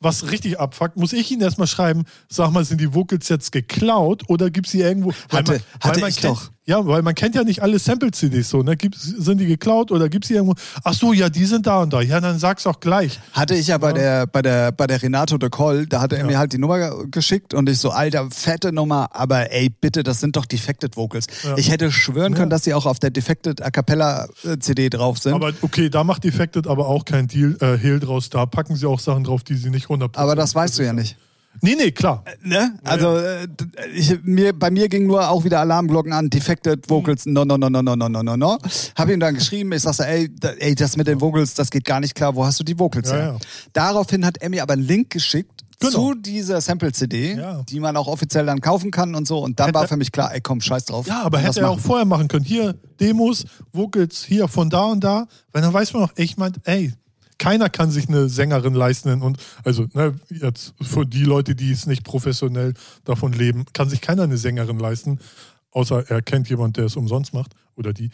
was richtig abfuckt, muss ich Ihnen erstmal schreiben, sag mal, sind die Vocals jetzt geklaut oder gibt sie irgendwo. weil Hatte- man, hatte weil man ich kennt, doch. Ja, weil man kennt ja nicht alle Sample-CDs so, ne? Gibt, sind die geklaut oder gibt es die irgendwo? Ach so, ja, die sind da und da. Ja, dann sag's auch gleich. Hatte ich ja bei der, bei der, bei der Renato de Coll, da hat er mir halt die Nummer ge- geschickt und ich so, alter, fette Nummer, aber ey, bitte, das sind doch Defected Vocals. Ja. Ich hätte schwören können, Ja. dass die auch auf der Defected A Cappella äh, CD drauf sind. Aber okay, da macht Defected aber auch kein Deal, äh, Hehl draus. Da packen sie auch Sachen drauf, die sie nicht 100% Aber das weißt du ja nicht. Nee, nee, klar. Ne? Also äh, d- ich, mir, bei mir ging nur auch wieder Alarmglocken an, Defected Vocals, no, no, no, no, no, no, no, no, no. Hab ihm dann geschrieben, ich sag so, ey, da, ey, das mit den Vocals, das geht gar nicht klar, wo hast du die Vocals Ja, her? ja. Daraufhin hat mir aber einen Link geschickt Genau. zu dieser Sample-CD, Ja. die man auch offiziell dann kaufen kann und so. Und dann Hätte- war für mich klar, ey, komm, scheiß drauf. Ja, aber hätte er auch vorher machen können. Hier, Demos, Vocals, hier von da und da. Weil dann weiß man auch, ich meint, ey, keiner kann sich eine Sängerin leisten und also ne, jetzt für die Leute, die es nicht professionell davon leben, kann sich keiner eine Sängerin leisten, außer er kennt jemand, der es umsonst macht oder die.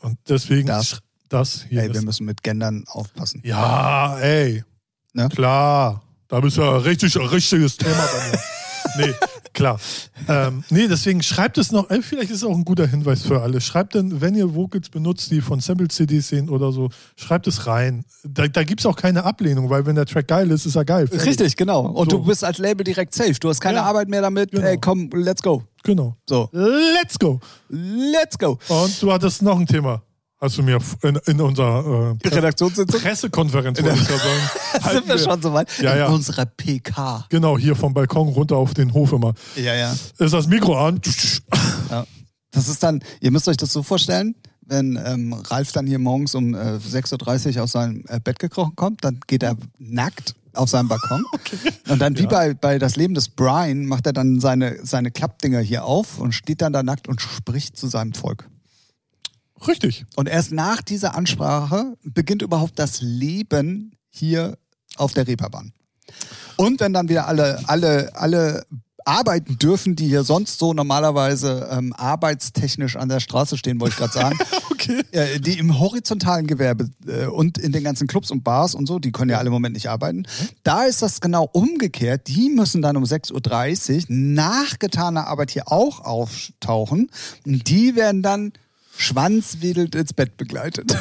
Und deswegen Das. das hier Ey, wir müssen mit Gendern aufpassen. Ja, ey. Ne? Klar. Da bist du ja richtig, ein richtiges Thema bei mir. nee, klar. Ähm, nee, deswegen schreibt es noch, vielleicht ist es auch ein guter Hinweis für alle. Schreibt dann, wenn ihr Vocals benutzt, die von Sample-CDs sehen oder so, schreibt es rein. Da, da gibt es auch keine Ablehnung, weil wenn der Track geil ist, ist er geil. Fertig. Richtig, genau. Und So. du bist als Label direkt safe. Du hast keine Ja. Arbeit mehr damit. Genau. Ey, komm, let's go. Genau. So, Let's go. let's go. Und du hattest noch ein Thema. Hast du mir in, in unserer äh, Redaktionssitzung. Pressekonferenz, wollte ich ja sagen. Sind wir schon soweit? Ja, ja. In unserer PK. Genau, hier vom Balkon runter auf den Hof immer. Ja, ja. Ist das Mikro an? Ja. Das ist dann, ihr müsst euch das so vorstellen, wenn ähm, Ralf dann hier morgens um äh, 6.30 Uhr aus seinem äh, Bett gekrochen kommt, dann geht er nackt auf seinen Balkon. Und dann wie Ja. bei, bei Das Leben des Brian macht er dann seine, seine Klappdinger hier auf und steht dann da nackt und spricht zu seinem Volk. Richtig. Und erst nach dieser Ansprache beginnt überhaupt das Leben hier auf der Reeperbahn. Und wenn dann wieder alle, alle, alle arbeiten dürfen, die hier sonst so normalerweise ähm, arbeitstechnisch an der Straße stehen, wollte ich gerade sagen, Okay. äh, die im horizontalen Gewerbe äh, und in den ganzen Clubs und Bars und so, die können ja alle im Moment nicht arbeiten. Da ist das genau umgekehrt. Die müssen dann um 6.30 Uhr nach getaner Arbeit hier auch auftauchen. Und die werden dann schwanzwedelnd ins Bett begleitet.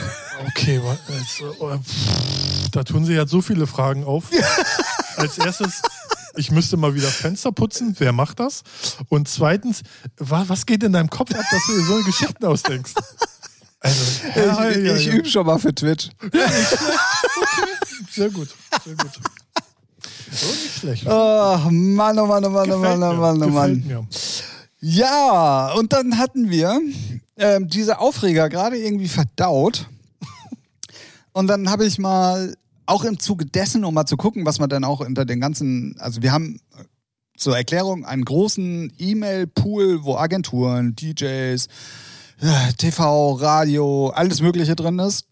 Okay, äh, pff, da tun sie jetzt so viele Fragen auf. Als erstes, ich müsste mal wieder Fenster putzen. Wer macht das? Und zweitens, wa- was geht in deinem Kopf ab, dass du dir so Geschichten ausdenkst? Also, ja, ich ja, ich ja. übe schon mal für Twitch. Sehr gut, sehr gut. So nicht schlecht. Oh Mann, oh Mann, oh Mann, oh Mann, oh Mann, oh Mann. mir. Ja, und dann hatten wir ähm, diese Aufreger gerade irgendwie verdaut. Und dann habe ich mal, auch im Zuge dessen, um mal zu gucken, was man dann auch unter den ganzen, also wir haben äh, zur Erklärung einen großen E-Mail-Pool, wo Agenturen, DJs, äh, TV, Radio, alles Mögliche drin ist.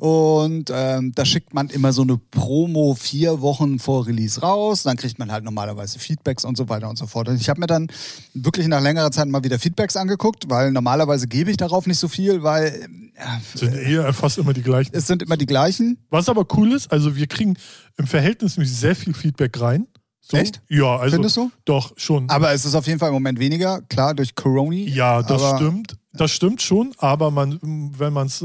Und ähm, da schickt man immer so eine Promo vier Wochen vor Release raus. Dann kriegt man halt normalerweise Feedbacks und so weiter und so fort. Und ich habe mir dann wirklich nach längerer Zeit mal wieder Feedbacks angeguckt, weil normalerweise gebe ich darauf nicht so viel, weil ja, Sind eher fast immer die gleichen. es sind immer die gleichen. Was aber cool ist, also wir kriegen im Verhältnis nämlich sehr viel Feedback rein. So. Echt? Ja, also. Findest du? Doch, schon. Aber es ist auf jeden Fall im Moment weniger, klar, durch Coroni. Ja, das stimmt. Das stimmt schon, aber man, wenn man es,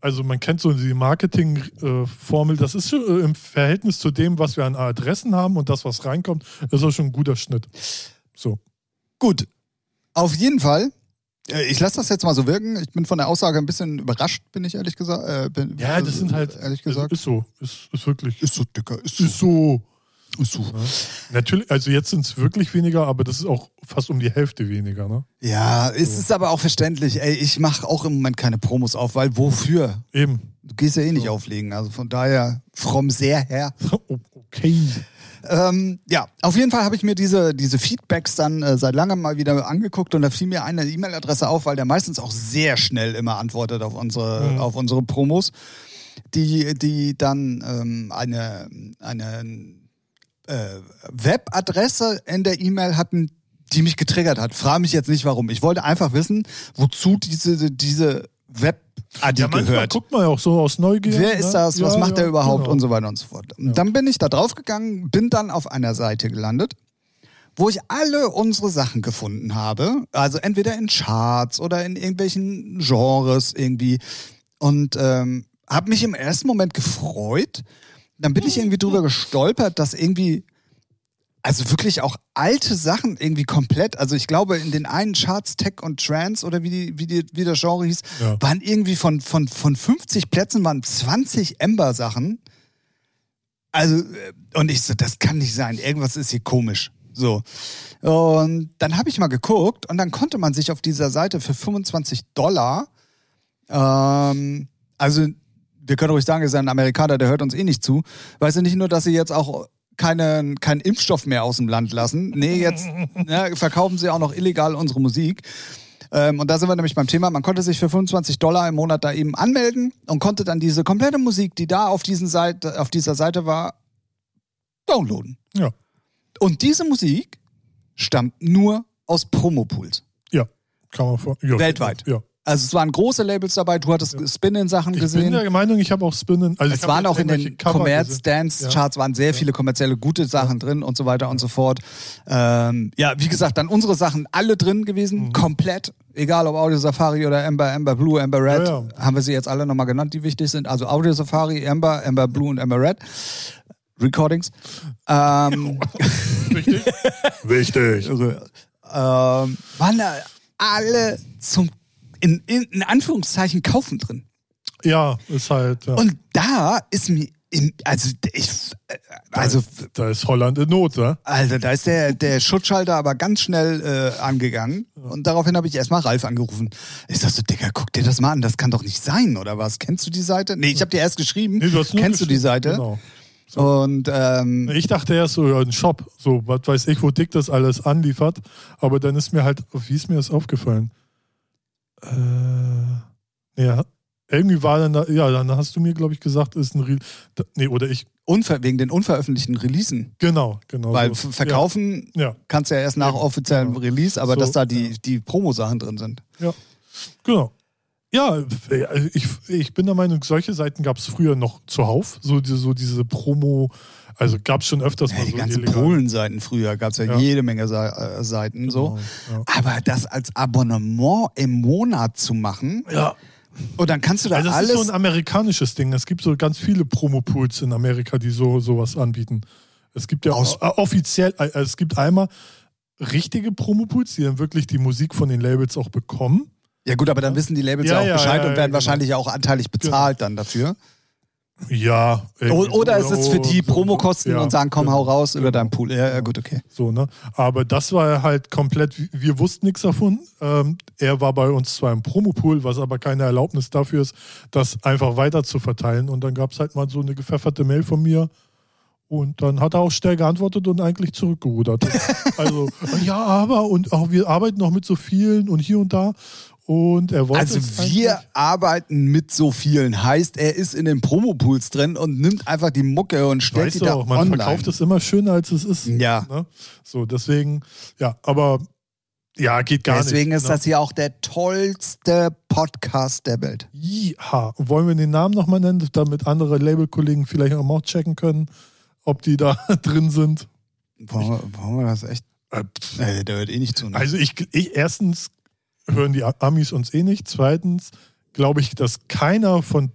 also man kennt so die Marketing-Formel, das ist äh, im Verhältnis zu dem, was wir an Adressen haben und das, was reinkommt, ist das schon ein guter Schnitt. So. Gut. Auf jeden Fall. äh, Ich lasse das jetzt mal so wirken. Ich bin von der Aussage ein bisschen überrascht, bin ich ehrlich gesagt. Äh, bin, Ja, das sind halt. Ehrlich gesagt. Ist, ist so. Ist, ist wirklich. Ist so, Dicker. Ist Ist so. So. Natürlich, also jetzt sind es wirklich weniger, aber das ist auch fast um die Hälfte weniger, ne? Ja, es ist aber auch verständlich. Ey, ich mache auch im Moment keine Promos auf, weil wofür? Eben. Du gehst ja eh nicht auflegen. Also von daher, from sehr her. Okay. Ähm, ja, auf jeden Fall habe ich mir diese, diese Feedbacks dann äh, seit langem mal wieder angeguckt und da fiel mir eine E-Mail-Adresse auf, weil der meistens auch sehr schnell immer antwortet auf unsere, Mhm. auf unsere Promos, die, die dann ähm, eine, eine äh, Webadresse in der E-Mail hatten, die mich getriggert hat. Frage mich jetzt nicht warum. Ich wollte einfach wissen, wozu diese, diese Web-Adi Ja, gehört. guckt man ja auch so aus Neugier. Wer ne? ist das? Was Ja, macht ja, er überhaupt? genau. Und so weiter und so fort. Und dann bin ich da draufgegangen, bin dann auf einer Seite gelandet, wo ich alle unsere Sachen gefunden habe. Also entweder in Charts oder in irgendwelchen Genres irgendwie. Und ähm, habe mich im ersten Moment gefreut. Dann bin ich irgendwie drüber gestolpert, dass irgendwie also wirklich auch alte Sachen irgendwie komplett. Also ich glaube, in den einen Charts Tech und Trance oder wie, die, wie, die, wie das Genre hieß, Ja. waren irgendwie von, von, von 50 Plätzen waren 20 Ember-Sachen. Also, äh, und ich so, das kann nicht sein. Irgendwas ist hier komisch. So. Und dann habe ich mal geguckt und dann konnte man sich auf dieser Seite für 25 Dollar, ähm, also wir können ruhig sagen, es ist ein Amerikaner, der hört uns eh nicht zu. Weißt du nicht nur, dass sie jetzt auch keinen, keinen Impfstoff mehr aus dem Land lassen. Nee, jetzt ne, verkaufen sie auch noch illegal unsere Musik. Ähm, und da sind wir nämlich beim Thema, man konnte sich für 25 Dollar im Monat da eben anmelden und konnte dann diese komplette Musik, die da auf, diesen Seite, auf dieser Seite war, downloaden. Ja. Und diese Musik stammt nur aus Promopools. Ja. Kann man vor. Ja, Weltweit. Ja. Also es waren große Labels dabei, du hattest Spin-In-Sachen Ich bin gesehen. der Meinung, ich habe auch Spinnen. Also Es waren auch in den gesehen. Commerz-Dance-Charts waren sehr viele kommerzielle gute Sachen drin und so weiter und so fort. Ähm, ja, wie gesagt, dann unsere Sachen alle drin gewesen, Mhm. komplett. Egal ob Audio Safari oder Amber, Amber Blue, Amber Red, Ja, haben wir sie jetzt alle nochmal genannt, die wichtig sind. Also Audio Safari, Amber, Amber Blue und Amber Red. Recordings. Ähm, Richtig? Wichtig. irre. ähm, waren da alle zum, in, in, in Anführungszeichen, kaufen drin. Ja, ist halt. Ja. Und da ist mir, in, also ich, äh, also, da ist Holland in Not, ja? also da ist der, der Schutzschalter aber ganz schnell äh, angegangen. Und daraufhin habe ich erstmal Ralf angerufen. Ich sag so, Digga, guck dir das mal an, das kann doch nicht sein, oder was? Kennst du die Seite? Nee, ich habe dir erst geschrieben. Nee, du Kennst du die. Seite? Genau. Und ähm, Ich dachte erst so, ja, ein Shop, so, was weiß ich, wo Dick das alles anliefert. Aber dann ist mir halt, wie ist mir das aufgefallen? Äh, ja, irgendwie war dann da, ja, dann hast du mir, glaube ich, gesagt, ist ein Re Nee, oder ich, unver wegen den unveröffentlichten Releasen. genau, genau. Weil so. verkaufen Ja, kannst du ja erst nach Ja, offiziellem genau. Release, aber So, dass da die, ja. die Promo-Sachen drin sind. ja, genau. Ja, ich, ich bin der Meinung, solche Seiten gab es früher noch zuhauf. So, so diese Promo, also gab es schon öfters Ja, mal die so ganzen. Polen-Seiten früher gab es ja, Ja. jede Menge Sa äh, Seiten so. Genau, Aber das als Abonnement im Monat zu machen, Ja. ja. und dann kannst du da Also das alles. ist so ein amerikanisches Ding. Es gibt so ganz viele Promopools in Amerika, die so sowas anbieten. Es gibt ja Aus- äh, offiziell, äh, es gibt einmal richtige Promopools, die dann wirklich die Musik von den Labels auch bekommen. ja gut, aber dann wissen die Labels ja, Ja, auch ja, Bescheid ja, und ja, werden genau. wahrscheinlich ja auch anteilig bezahlt dann dafür. Ja. Irgendwie oder so, ist es für die Promokosten ja, und sagen, komm, genau, hau raus über deinen Pool. Ja, ja, gut, okay. So, ne? Aber das war halt komplett, wir wussten nichts davon. Ähm, er war bei uns zwar im Promopool, was aber keine Erlaubnis dafür ist, das einfach weiter zu verteilen. Und dann gab es halt mal so eine gepfefferte Mail von mir. Und dann hat er auch schnell geantwortet und eigentlich zurückgerudert. also, ja, aber und auch wir arbeiten noch mit so vielen und hier und da. Und er wollte. Also wir arbeiten mit so vielen. Heißt, er ist in den Promopools drin und nimmt einfach die Mucke und stellt Weißt die da auch, man online. verkauft es immer schöner, als es ist. Ja. Ne? So, deswegen, ja, aber ja, geht gar Deswegen nicht. ist ne? das hier auch der tollste Podcast der Welt. Ja, wollen wir den Namen nochmal nennen, damit andere Labelkollegen vielleicht auch mal checken können, ob die da drin sind? Wollen wir, wollen wir das echt? Äh. Äh, der hört eh nicht zu. Ne? Also ich, ich erstens hören die Amis uns eh nicht. Zweitens glaube ich, dass keiner von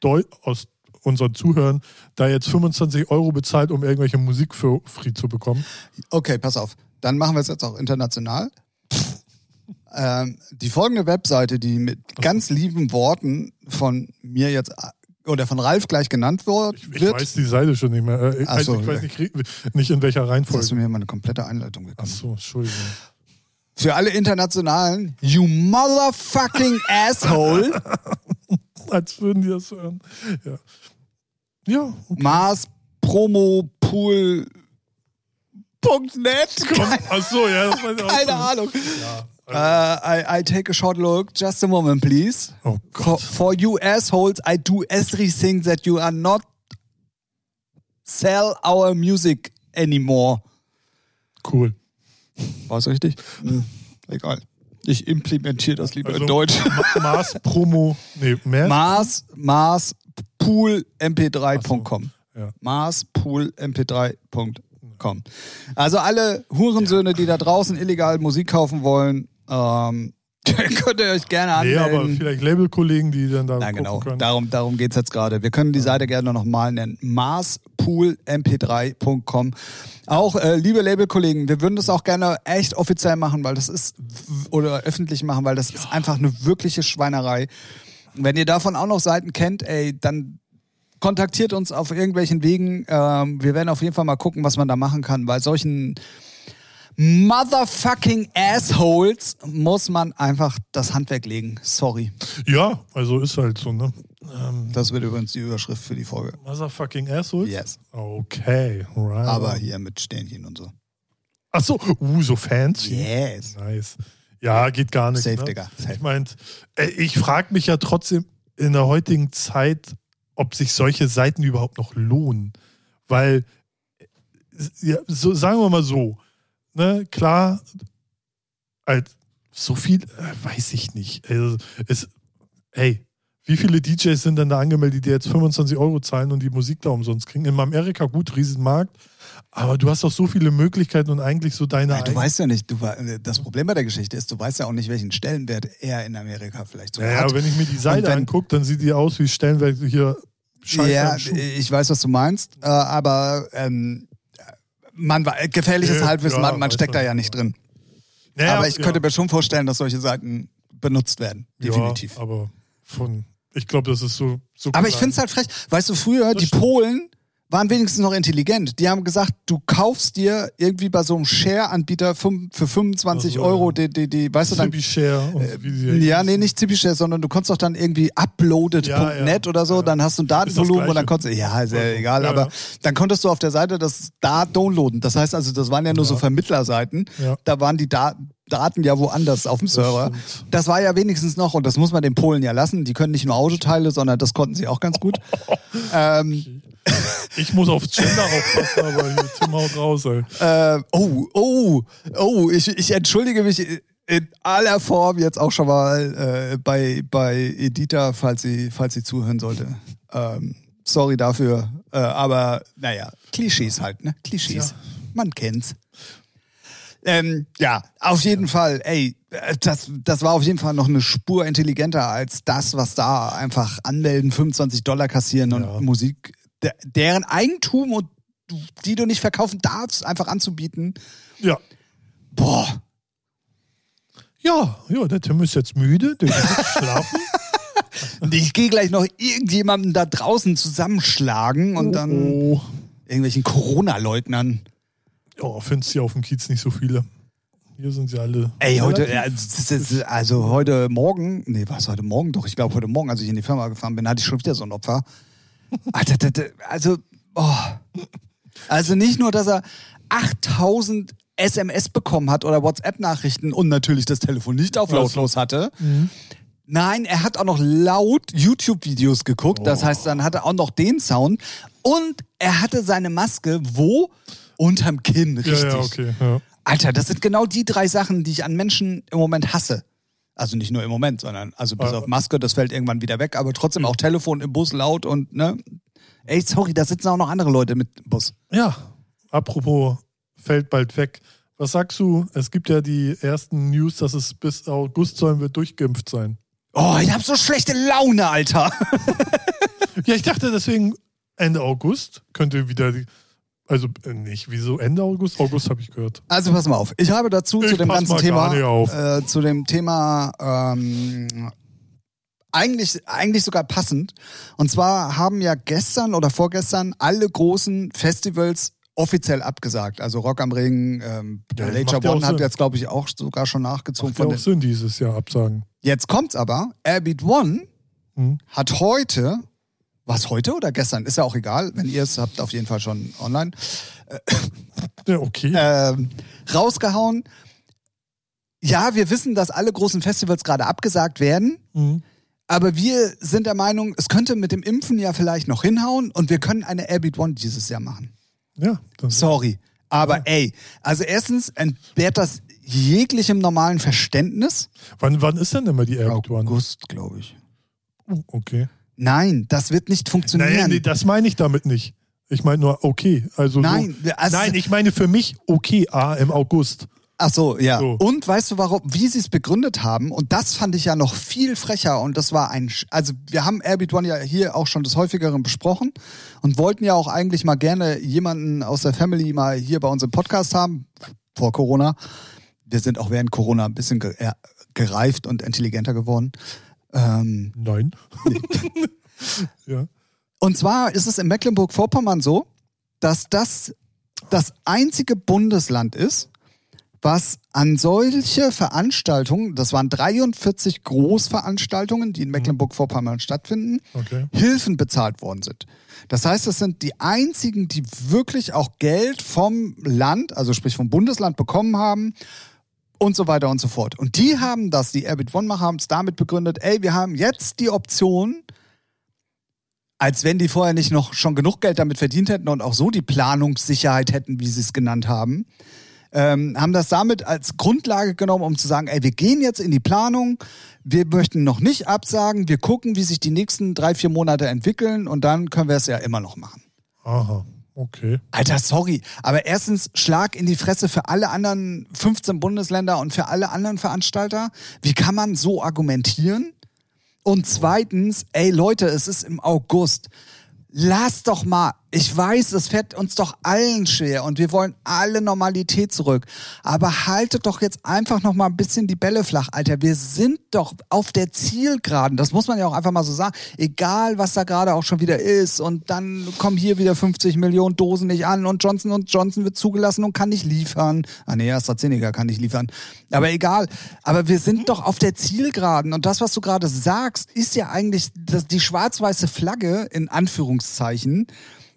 Deu aus unseren Zuhörern da jetzt 25 Euro bezahlt, um irgendwelche Musik für free zu bekommen. Okay, pass auf. Dann machen wir es jetzt auch international. ähm, die folgende Webseite, die mit ganz lieben Worten von mir jetzt oder von Ralf gleich genannt wird, Ich, ich weiß die Seite schon nicht mehr. Äh, Ach also so, ich weiß nicht, nicht in welcher Jetzt hast du Reihenfolge. mir meine komplette Einleitung Ach weggenommen. so, Entschuldigung. Für alle Internationalen, you motherfucking asshole, Als würden die das hören. Ja. Ja, okay. Mars Promo Pool .net. Ach so, ja, das Keine schon. Ahnung. Ja, Uh, I, I take a short look. Just a moment, please. oh For, Gott. for you assholes, I do everything that you are not sell our music anymore. Cool. War es richtig? Hm, egal. Ich implementiere das lieber Also- in Deutsch. Ma- Mars Promo. Nee, mehr. Mars, Mars, poolmp3.com. Ja. Marspoolmp3.com. Also alle Hurensöhne, die da draußen illegal Musik kaufen wollen, ähm, könnt ihr euch gerne Nee, anmelden. aber vielleicht Labelkollegen, die dann da Na gucken genau, können. darum, darum geht es jetzt gerade. Wir können die Seite gerne nochmal nennen. marspoolmp3.com. Auch, äh, liebe Labelkollegen, wir würden das auch gerne echt offiziell machen, weil das ist, oder öffentlich machen, weil das ist einfach eine wirkliche Schweinerei. Wenn ihr davon auch noch Seiten kennt, ey, dann kontaktiert uns auf irgendwelchen Wegen. Ähm, wir werden auf jeden Fall mal gucken, was man da machen kann. Bei solchen motherfucking Assholes muss man einfach das Handwerk legen. Sorry. Ja, also ist halt so, ne? Ähm, Das wird übrigens die Überschrift für die Folge. Motherfucking Assholes? Yes. Okay, right. Aber hier mit Sternchen und so. Ach so, uh, so fancy. Yes. Nice. Ja, geht gar nicht. Safe, ne? Digga. Safe. Ich meine, ich frage mich ja trotzdem in der heutigen Zeit, ob sich solche Seiten überhaupt noch lohnen. Weil, ja, so, sagen wir mal so, ne, klar, halt, so viel, äh, weiß ich nicht. Also, es, hey, wie viele DJs sind denn da angemeldet, die jetzt 25 Euro zahlen und die Musik da umsonst kriegen? In Amerika, gut, Riesenmarkt, aber du hast doch so viele Möglichkeiten und eigentlich so deine. Ja, du weißt ja nicht, du, das Problem bei der Geschichte ist, du weißt ja auch nicht, welchen Stellenwert er in Amerika vielleicht so Ja, ja, hat. wenn ich mir die Seite angucke, dann sieht die aus wie Stellenwert hier Scheiße ja, ich weiß, was du meinst, äh, aber ähm, man wa- gefährliches Halbwissen, man, man steckt da man, ja nicht drin. Naja, aber ich könnte mir schon vorstellen, dass solche Seiten benutzt werden. Definitiv. Aber von, ich glaube, das ist so. so Aber ich finde es halt frech. Weißt du, früher, die stimmt. Polen waren wenigstens noch intelligent. Die haben gesagt, du kaufst dir irgendwie bei so einem Share-Anbieter für 25 Ach so, Euro, die, die, die, weißt du dann. Share sie Ja, nee, nicht Zipischare, sondern du konntest doch dann irgendwie uploaded.net Ja, ja. oder so, Ja. dann hast du ein das Datenvolumen und dann konntest du, ja, ist ja egal, aber dann konntest du auf der Seite das da downloaden. Das heißt also, das waren ja nur so Vermittlerseiten. Da waren die Da- Daten ja woanders auf dem Server. stimmt. Das war ja wenigstens noch, und das muss man den Polen ja lassen, die können nicht nur Autoteile, sondern das konnten sie auch ganz gut. ähm, Ich muss aufs Gender aufpassen, aber hier, Tim haut raus, ey. Äh, oh, oh, oh, ich, ich entschuldige mich in aller Form jetzt auch schon mal äh, bei, bei Edita, falls sie, falls sie zuhören sollte. Ähm, sorry dafür, äh, aber naja, Klischees halt, ne? Klischees. Ja. Man kennt's. Ähm, ja, auf jeden Fall, ey, äh, das, das war auf jeden Fall noch eine Spur intelligenter als das, was da einfach anmelden, 25 Dollar kassieren und Ja. Musik, de, deren Eigentum und die du nicht verkaufen darfst, einfach anzubieten. Ja. Boah, Ja, ja, der Tim ist jetzt müde, der geht jetzt schlafen. Und ich gehe gleich noch irgendjemanden da draußen zusammenschlagen und dann Oh. irgendwelchen Corona-Leugnern. Ja, findest du auf dem Kiez nicht so viele. Hier sind sie alle. Ey, heute, relativ- ist- also heute Morgen, nee, was heute Morgen? Doch, ich glaube heute Morgen, als ich in die Firma gefahren bin, hatte ich schon wieder so ein Opfer. Alter, das- das- also, oh. also nicht nur, dass er 8000 SMS bekommen hat oder WhatsApp-Nachrichten und natürlich das Telefon nicht auf lautlos hatte. Nein, er hat auch noch laut YouTube-Videos geguckt. Das heißt, dann hat er auch noch den Sound. Und er hatte seine Maske wo? Unterm Kinn, Ja, richtig. ja, okay. Ja. Alter, das sind genau die drei Sachen, die ich an Menschen im Moment hasse. Also nicht nur im Moment, sondern also bis auf Maske, das fällt irgendwann wieder weg, aber trotzdem auch Telefon im Bus laut und ne. Ey, sorry, da sitzen auch noch andere Leute mit im Bus. ja, apropos, fällt bald weg. Was sagst du? Es gibt ja die ersten News, dass es bis August sollen wir durchgeimpft sein. Oh, ich hab so schlechte Laune, Alter. Ja, ich dachte deswegen Ende August könnte wieder die. Also äh, nicht, wieso Ende August? August habe ich gehört. Also pass mal auf. Ich habe dazu Ich zu dem ganzen Thema, äh, zu dem Thema ähm, eigentlich, eigentlich sogar passend. Und zwar haben ja gestern oder vorgestern alle großen Festivals offiziell abgesagt. Also Rock am Ring, ähm, Ja, ja auch One hat Sinn. jetzt, glaube ich, auch sogar schon nachgezogen. Macht ja Von auch den Sinn dieses Jahr absagen. jetzt kommt's aber. Airbeat One Hm? hat heute, was heute oder gestern, ist ja auch egal, wenn ihr es habt, auf jeden Fall schon online, Ja, okay. ähm, rausgehauen. Ja, wir wissen, dass alle großen Festivals gerade abgesagt werden, Mhm. aber wir sind der Meinung, es könnte mit dem Impfen ja vielleicht noch hinhauen und wir können eine Airbeat One dieses Jahr machen. Ja, das Sorry. Aber ey, also erstens entbehrt das jeglichem normalen Verständnis. wann, wann ist denn immer die Airport One? August, glaube ich. Oh, okay. Nein, das wird nicht funktionieren. Nein, nee, das meine ich damit nicht. Ich meine nur okay. Also Nein, so, also- nein, ich meine für mich okay, A im August. Ach so, ja. So. Und weißt du, warum, wie sie es begründet haben? Und das fand ich ja noch viel frecher. Und das war ein, Sch- also wir haben Airbeat One ja hier auch schon des häufigeren besprochen und wollten ja auch eigentlich mal gerne jemanden aus der Family mal hier bei uns im Podcast haben vor Corona. Wir sind auch während Corona ein bisschen gereift und intelligenter geworden. Ähm, Nein. ja. Und zwar ist es in Mecklenburg-Vorpommern so, dass das das einzige Bundesland ist, was an solche Veranstaltungen, das waren 43 Großveranstaltungen, die in Mecklenburg-Vorpommern stattfinden, Okay. Hilfen bezahlt worden sind. Das heißt, das sind die einzigen, die wirklich auch Geld vom Land, also sprich vom Bundesland bekommen haben, und so weiter und so fort. Und die haben das, die Airbit One-Macher haben es damit begründet, ey, wir haben jetzt die Option, als wenn die vorher nicht noch schon genug Geld damit verdient hätten und auch so die Planungssicherheit hätten, wie sie es genannt haben, ähm, haben das damit als Grundlage genommen, um zu sagen, ey, wir gehen jetzt in die Planung, wir möchten noch nicht absagen, wir gucken, wie sich die nächsten drei, vier Monate entwickeln und dann können wir es ja immer noch machen. Aha, okay. Alter, sorry, aber erstens Schlag in die Fresse für alle anderen 15 Bundesländer und für alle anderen Veranstalter. Wie kann man so argumentieren? Und zweitens, ey Leute, es ist im August. Lass doch mal ich weiß, es fährt uns doch allen schwer und wir wollen alle Normalität zurück. Aber haltet doch jetzt einfach noch mal ein bisschen die Bälle flach, Alter. Wir sind doch auf der Zielgeraden. Das muss man ja auch einfach mal so sagen. Egal, was da gerade auch schon wieder ist. Und dann kommen hier wieder 50 Millionen Dosen nicht an und Johnson und Johnson wird zugelassen und kann nicht liefern. Ah nee, AstraZeneca kann nicht liefern. Aber egal. Aber wir sind doch auf der Zielgeraden. Und das, was du gerade sagst, ist ja eigentlich die schwarz-weiße Flagge in Anführungszeichen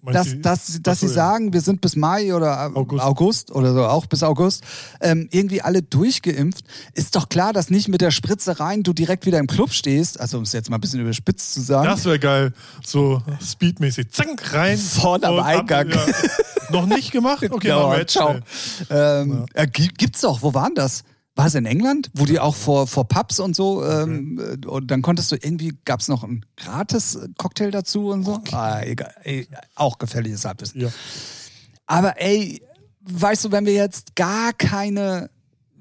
dass, dass, dass sie sagen, wir sind bis Mai oder August, August oder so, auch bis August, ähm, irgendwie alle durchgeimpft, ist doch klar, dass nicht mit der Spritze rein du direkt wieder im Club stehst. Also um es jetzt mal ein bisschen überspitzt zu sagen. Das wäre geil. So speedmäßig. Zank, rein. Vorne am Eingang. Ab, ja. Noch nicht gemacht? Okay, genau, ciao. Ähm, ja. äh, gibt's doch, wo waren das? War es in England, wo die auch vor, vor Pubs und so, ähm, okay. und dann konntest du irgendwie, gab es noch einen Gratis-Cocktail dazu und so. Okay. Ah, egal, ey, auch gefährliches Halbwissen. Ja. Aber ey, weißt du, wenn wir jetzt gar keine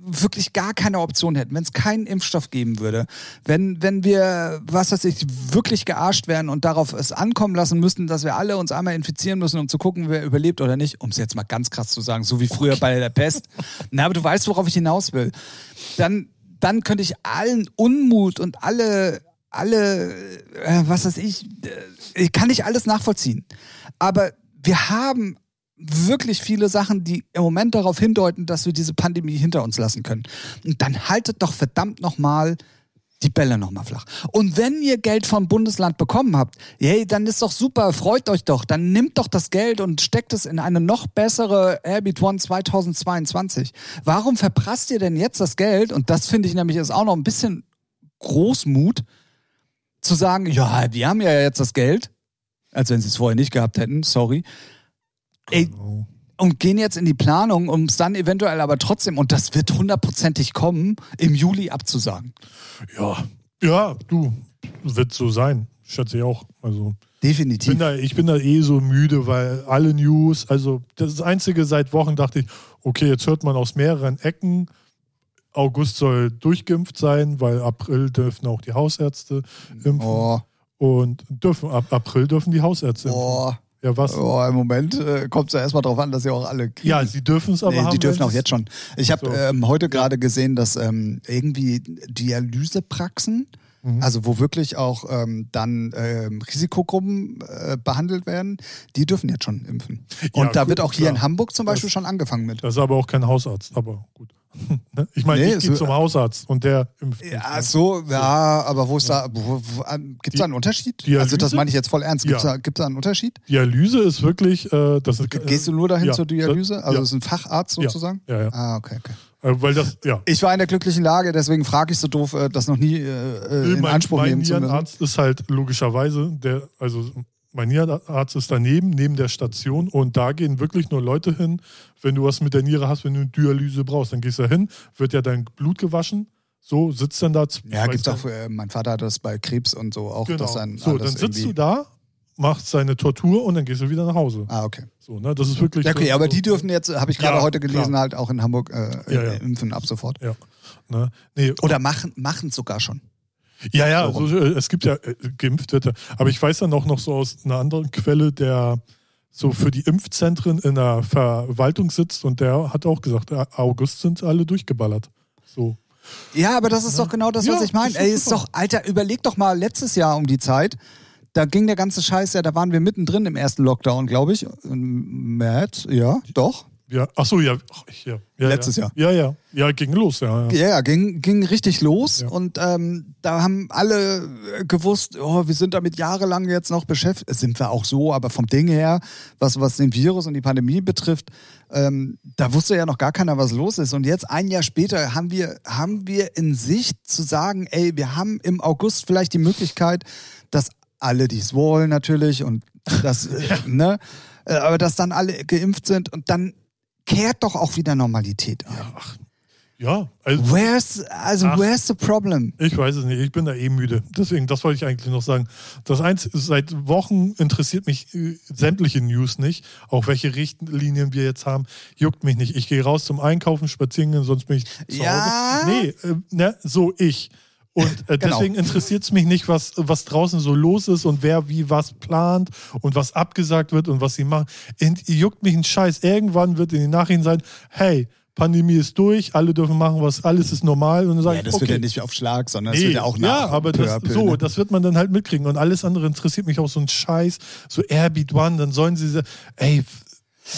wirklich gar keine Option hätten, wenn es keinen Impfstoff geben würde, wenn, wenn wir, was weiß ich, wirklich gearscht wären und darauf es ankommen lassen müssten, dass wir alle uns einmal infizieren müssen, um zu gucken, wer überlebt oder nicht, um es jetzt mal ganz krass zu sagen, so wie früher okay. bei der Pest. Na, aber du weißt, worauf ich hinaus will. Dann, dann könnte ich allen Unmut und alle, alle, äh, was weiß ich, äh, kann ich alles nachvollziehen. Aber wir haben wirklich viele Sachen, die im Moment darauf hindeuten, dass wir diese Pandemie hinter uns lassen können. Und dann haltet doch verdammt nochmal die Bälle nochmal flach. Und wenn ihr Geld vom Bundesland bekommen habt, hey, dann ist doch super, freut euch doch. Dann nimmt doch das Geld und steckt es in eine noch bessere Airbit One 2022. Warum verprasst ihr denn jetzt das Geld? Und das finde ich nämlich ist auch noch ein bisschen Großmut, zu sagen, ja, wir haben ja jetzt das Geld, als wenn sie es vorher nicht gehabt hätten, sorry. Ey, genau. und gehen jetzt in die Planung, um es dann eventuell aber trotzdem, und das wird hundertprozentig kommen, im Juli abzusagen. Ja, ja, du, wird so sein. Schätze ich auch. Also. Definitiv. Ich bin, da, ich bin da eh so müde, weil alle News, also das Einzige seit Wochen dachte ich, okay, jetzt hört man aus mehreren Ecken, August soll durchgeimpft sein, weil April dürfen auch die Hausärzte impfen. Oh. Und dürfen, ab April dürfen die Hausärzte impfen. Oh. Ja, was? Oh, Im Moment äh, kommt es ja erstmal darauf an, dass sie auch alle kriegen. Ja, sie dürfen es aber nee, haben. Die dürfen auch jetzt schon. Ich habe so. ähm, heute gerade gesehen, dass ähm, irgendwie Dialysepraxen, mhm. also wo wirklich auch ähm, dann ähm, Risikogruppen äh, behandelt werden, die dürfen jetzt schon impfen. Und ja, da gut, wird auch hier klar. in Hamburg zum Beispiel das, schon angefangen mit. Das ist aber auch kein Hausarzt, aber gut. Ne? Ich meine, nee, ich gehe so, zum Hausarzt und der impft. Ja, mich, so, ja, aber wo ist da, gibt es da einen Unterschied? Dialyse? Also das meine ich jetzt voll ernst. Gibt es ja. da, da einen Unterschied? Dialyse ist wirklich, äh, das ist, äh, Gehst du nur dahin ja, zur Dialyse? Also ja. ist ein Facharzt sozusagen? Ja, ja. Ah, okay, okay. Äh, weil das, ja. Ich war in der glücklichen Lage, deswegen frage ich so doof, äh, das noch nie äh, äh in mein, Anspruch mein nehmen zu müssen. Mein Arzt ist halt logischerweise, der, also mein Nierenarzt ist daneben, neben der Station und da gehen wirklich nur Leute hin, wenn du was mit der Niere hast, wenn du eine Dialyse brauchst, dann gehst du da hin, wird ja dein Blut gewaschen, so sitzt dann da. Ja, gibt's auch, äh, mein Vater hat das bei Krebs und so auch, genau. dass dann So, dann sitzt du da, machst seine Tortur und dann gehst du wieder nach Hause. Ah, okay. So, ne, das ist wirklich. Ja, okay, so, aber die dürfen jetzt, habe ich gerade ja, heute gelesen, klar. halt auch in Hamburg äh, ja, ja. impfen ab sofort. Ja. Ne? Nee, Oder machen es sogar schon. Ja, ja, also, es gibt ja äh, geimpft wird. Aber ich weiß dann auch noch so aus einer anderen Quelle, der so für die Impfzentren in der Verwaltung sitzt und der hat auch gesagt, August sind alle durchgeballert. So. Ja, aber das ist ja. doch genau das, was ja, ich meine. Ey, ist doch, Alter, überleg doch mal letztes Jahr um die Zeit. Da ging der ganze Scheiß ja, da waren wir mittendrin im ersten Lockdown, glaube ich. Matt, ja, doch. Ja, ach so, ja. Ja, ja Letztes ja. Jahr. Ja, ja. Ja, ging los, ja. ja. Ja, ja, ging, ging richtig los Ja. und ähm, da haben alle gewusst, oh, wir sind damit jahrelang jetzt noch beschäftigt. Sind wir auch so, aber vom Ding her, was, was den Virus und die Pandemie betrifft, ähm, da wusste ja noch gar keiner, was los ist. Und jetzt ein Jahr später haben wir, haben wir in Sicht zu sagen, ey, wir haben im August vielleicht die Möglichkeit, dass alle, die es wollen natürlich und das, äh, ne, äh, aber dass dann alle geimpft sind und dann kehrt doch auch wieder Normalität ein. Ach, ja, also Where's, also Ach. where's the problem? ich weiß es nicht. Ich bin da eh müde. Deswegen, das wollte ich eigentlich noch sagen. Das eins, seit Wochen interessiert mich äh, sämtliche News nicht. Auch welche Richtlinien wir jetzt haben, juckt mich nicht. Ich gehe raus zum Einkaufen, spazieren, gehen, sonst bin ich zu Ja. Hause. Nee, äh, ne, so ich. Und äh, Genau. deswegen interessiert es mich nicht, was, was draußen so los ist und wer wie was plant und was abgesagt wird und was sie machen. Und, juckt mich ein Scheiß. Irgendwann wird in den Nachrichten sein, hey, Pandemie ist durch, alle dürfen machen, was, alles ist normal. Und dann Ja, ich, das okay. wird ja nicht auf Schlag, sondern es Nee, wird ja auch nach. ja, aber das, so, ne? das wird man dann halt mitkriegen. Und alles andere interessiert mich auch so ein Scheiß. So Airbeat One, dann sollen sie, ey,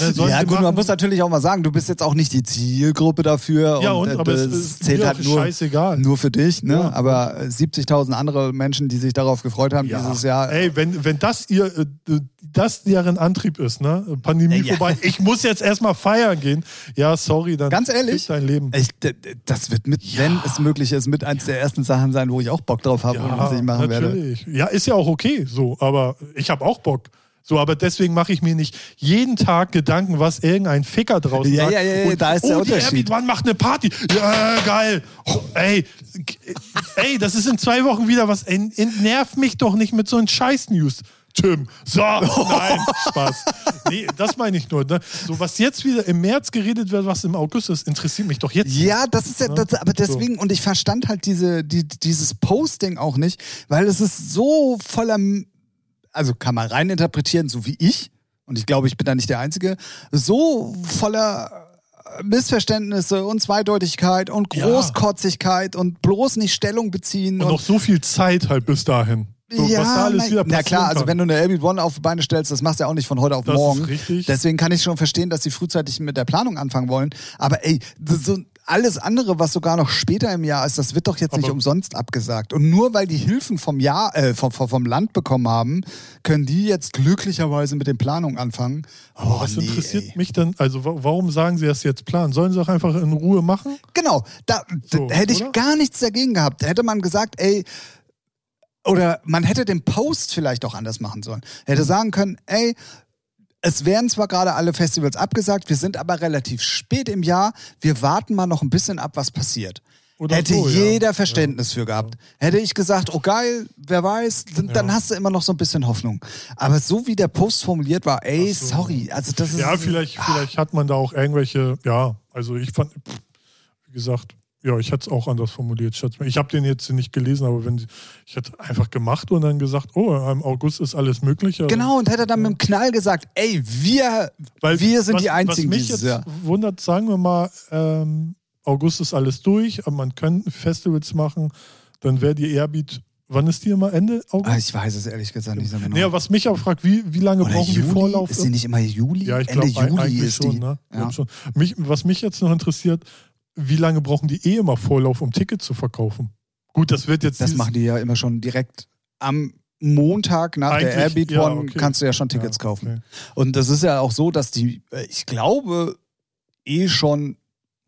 ja, sie gut, man machen. muss natürlich auch mal sagen, du bist jetzt auch nicht die Zielgruppe dafür. Ja, und, äh, aber es das ist zählt halt nur, scheißegal. nur für dich. Ne? Ja. Aber äh, 70.000 andere Menschen, die sich darauf gefreut haben ja. dieses Jahr. Ey, wenn, wenn das ihr, äh, das deren Antrieb ist, ne? Pandemie Ja, ja. vorbei, ich muss jetzt erstmal feiern gehen. Ja, sorry, dann Ganz ehrlich, dein Leben. Ich, das wird mit, wenn es möglich ist, mit eins der ersten Sachen sein, wo ich auch Bock drauf habe und was ich machen werde. natürlich. Ja, ist ja auch okay, so, aber ich habe auch Bock. So, aber deswegen mache ich mir nicht jeden Tag Gedanken, was irgendein Ficker draußen Ja, sagt. ja, ja, ja, und, da ist oh, der die Unterschied. Airbeat One macht eine Party. Ja, geil. Oh, ey, ey, das ist in zwei Wochen wieder was. Ey, nerv mich doch nicht mit so einen Scheiß-News. Tim. So, nein, Spaß. Nee, das meine ich nur. Ne? So, was jetzt wieder im März geredet wird, was im August ist, interessiert mich doch jetzt. Ja, das ist ja, das, aber deswegen, und ich verstand halt diese, die, dieses Posting auch nicht, weil es ist so voller, also kann man reininterpretieren, so wie ich, und ich glaube, ich bin da nicht der Einzige, so voller Missverständnisse und Zweideutigkeit und Ja. Großkotzigkeit und bloß nicht Stellung beziehen. Und noch so viel Zeit halt bis dahin. So, ja, was da alles na, wieder na passieren klar, also kann. wenn du eine Airbnb One auf die Beine stellst, das machst du ja auch nicht von heute auf Das ist morgen. richtig. Deswegen kann ich schon verstehen, dass sie frühzeitig mit der Planung anfangen wollen. Aber ey, so alles andere, was sogar noch später im Jahr ist, das wird doch jetzt nicht Aber- umsonst abgesagt. Und nur weil die Hilfen vom Jahr, äh, vom, vom, Land bekommen haben, können die jetzt glücklicherweise mit den Planungen anfangen. Oh, was nee, interessiert ey. mich denn? Also, wa- warum sagen sie das jetzt planen? Sollen sie doch einfach in Ruhe machen? Genau, da So, hätte ich oder? gar nichts dagegen gehabt. Hätte man gesagt, ey, oder man hätte den Post vielleicht auch anders machen sollen. Hätte sagen können, ey, es werden zwar gerade alle Festivals abgesagt, wir sind aber relativ spät im Jahr, wir warten mal noch ein bisschen ab, was passiert. Oder Hätte so, ja. jeder Verständnis für gehabt. Hätte ich gesagt, oh geil, wer weiß, dann, dann hast du immer noch so ein bisschen Hoffnung. Aber so wie der Post formuliert war, ey, so. sorry, also das ist. Ja, vielleicht, vielleicht hat man da auch irgendwelche, ja, also ich fand, wie gesagt, ja, ich hätte es auch anders formuliert. Schatz. Ich habe den jetzt nicht gelesen, aber wenn ich hätte einfach gemacht und dann gesagt, oh, im August ist alles möglich. aber- Genau, und hätte dann mit dem Knall gesagt, ey, wir, Weil wir sind was, die Einzigen Was mich dieses jetzt Jahr. wundert, sagen wir mal, ähm, August ist alles durch, aber man könnte Festivals machen, dann wäre die Airbeat, wann ist die immer? Ende August? Ah, ich weiß es ehrlich gesagt nicht so genau. Nee, was mich auch fragt, wie, wie lange Oder brauchen Juli? die Vorlauf? Ist sie nicht immer Juli? Ja, ich glaube Juli eigentlich ist schon. die. Ne? Ja. Schon. Mich, was mich jetzt noch interessiert, wie lange brauchen die eh immer Vorlauf, um Tickets zu verkaufen? Gut, das wird jetzt Das machen die ja immer schon direkt am Montag nach der Eigentlich, Airbeat ja, One okay. kannst du ja schon Tickets Ja, kaufen. okay. Und das ist ja auch so, dass die, äh, ich glaube, eh schon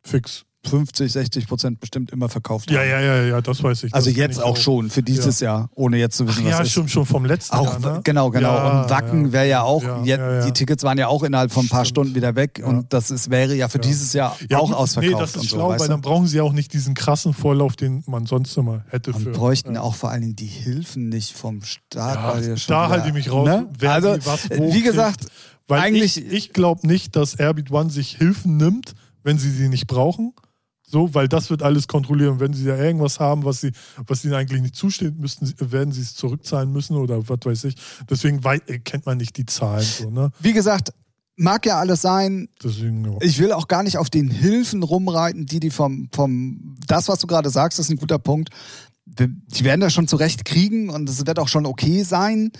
Fix. 50, 60 Prozent bestimmt immer verkauft Ja, haben. ja, ja, ja, das weiß ich. Also jetzt ich auch schon, für dieses Jahr, ohne jetzt zu Ach wissen, was ja, ist. schon, schon vom letzten Auch, Jahr, ne? genau, genau. Ja, und Wacken ja. wäre ja auch, Ja, jetzt, ja, ja. die Tickets waren ja auch innerhalb von ein paar Stimmt. Stunden wieder weg Ja. und das ist, wäre ja für Ja. dieses Jahr Ja, auch gut, ausverkauft Nee, das ist und so, schlau, weißt weil du? dann brauchen sie auch nicht diesen krassen Vorlauf, den man sonst immer hätte. Und für, bräuchten ja. auch vor allen Dingen die Hilfen nicht vom Staat. Ja, weil die schon da halte ich mich raus, Ne? Also, wie gesagt. Weil eigentlich- ich, ich glaube nicht, dass Airbeat One sich Hilfen nimmt, wenn sie sie nicht brauchen. So, weil das wird alles kontrollieren. Wenn sie da irgendwas haben, was sie, was ihnen eigentlich nicht zusteht, müssten, sie- werden sie es zurückzahlen müssen oder was weiß ich. Deswegen äh, kennt man nicht die Zahlen. So, ne? wie gesagt, mag ja alles sein. Deswegen, ja. Ich will auch gar nicht auf den Hilfen rumreiten, die die vom, vom, das, was du gerade sagst, ist ein guter Punkt. Die werden das schon zurecht kriegen und es wird auch schon okay sein.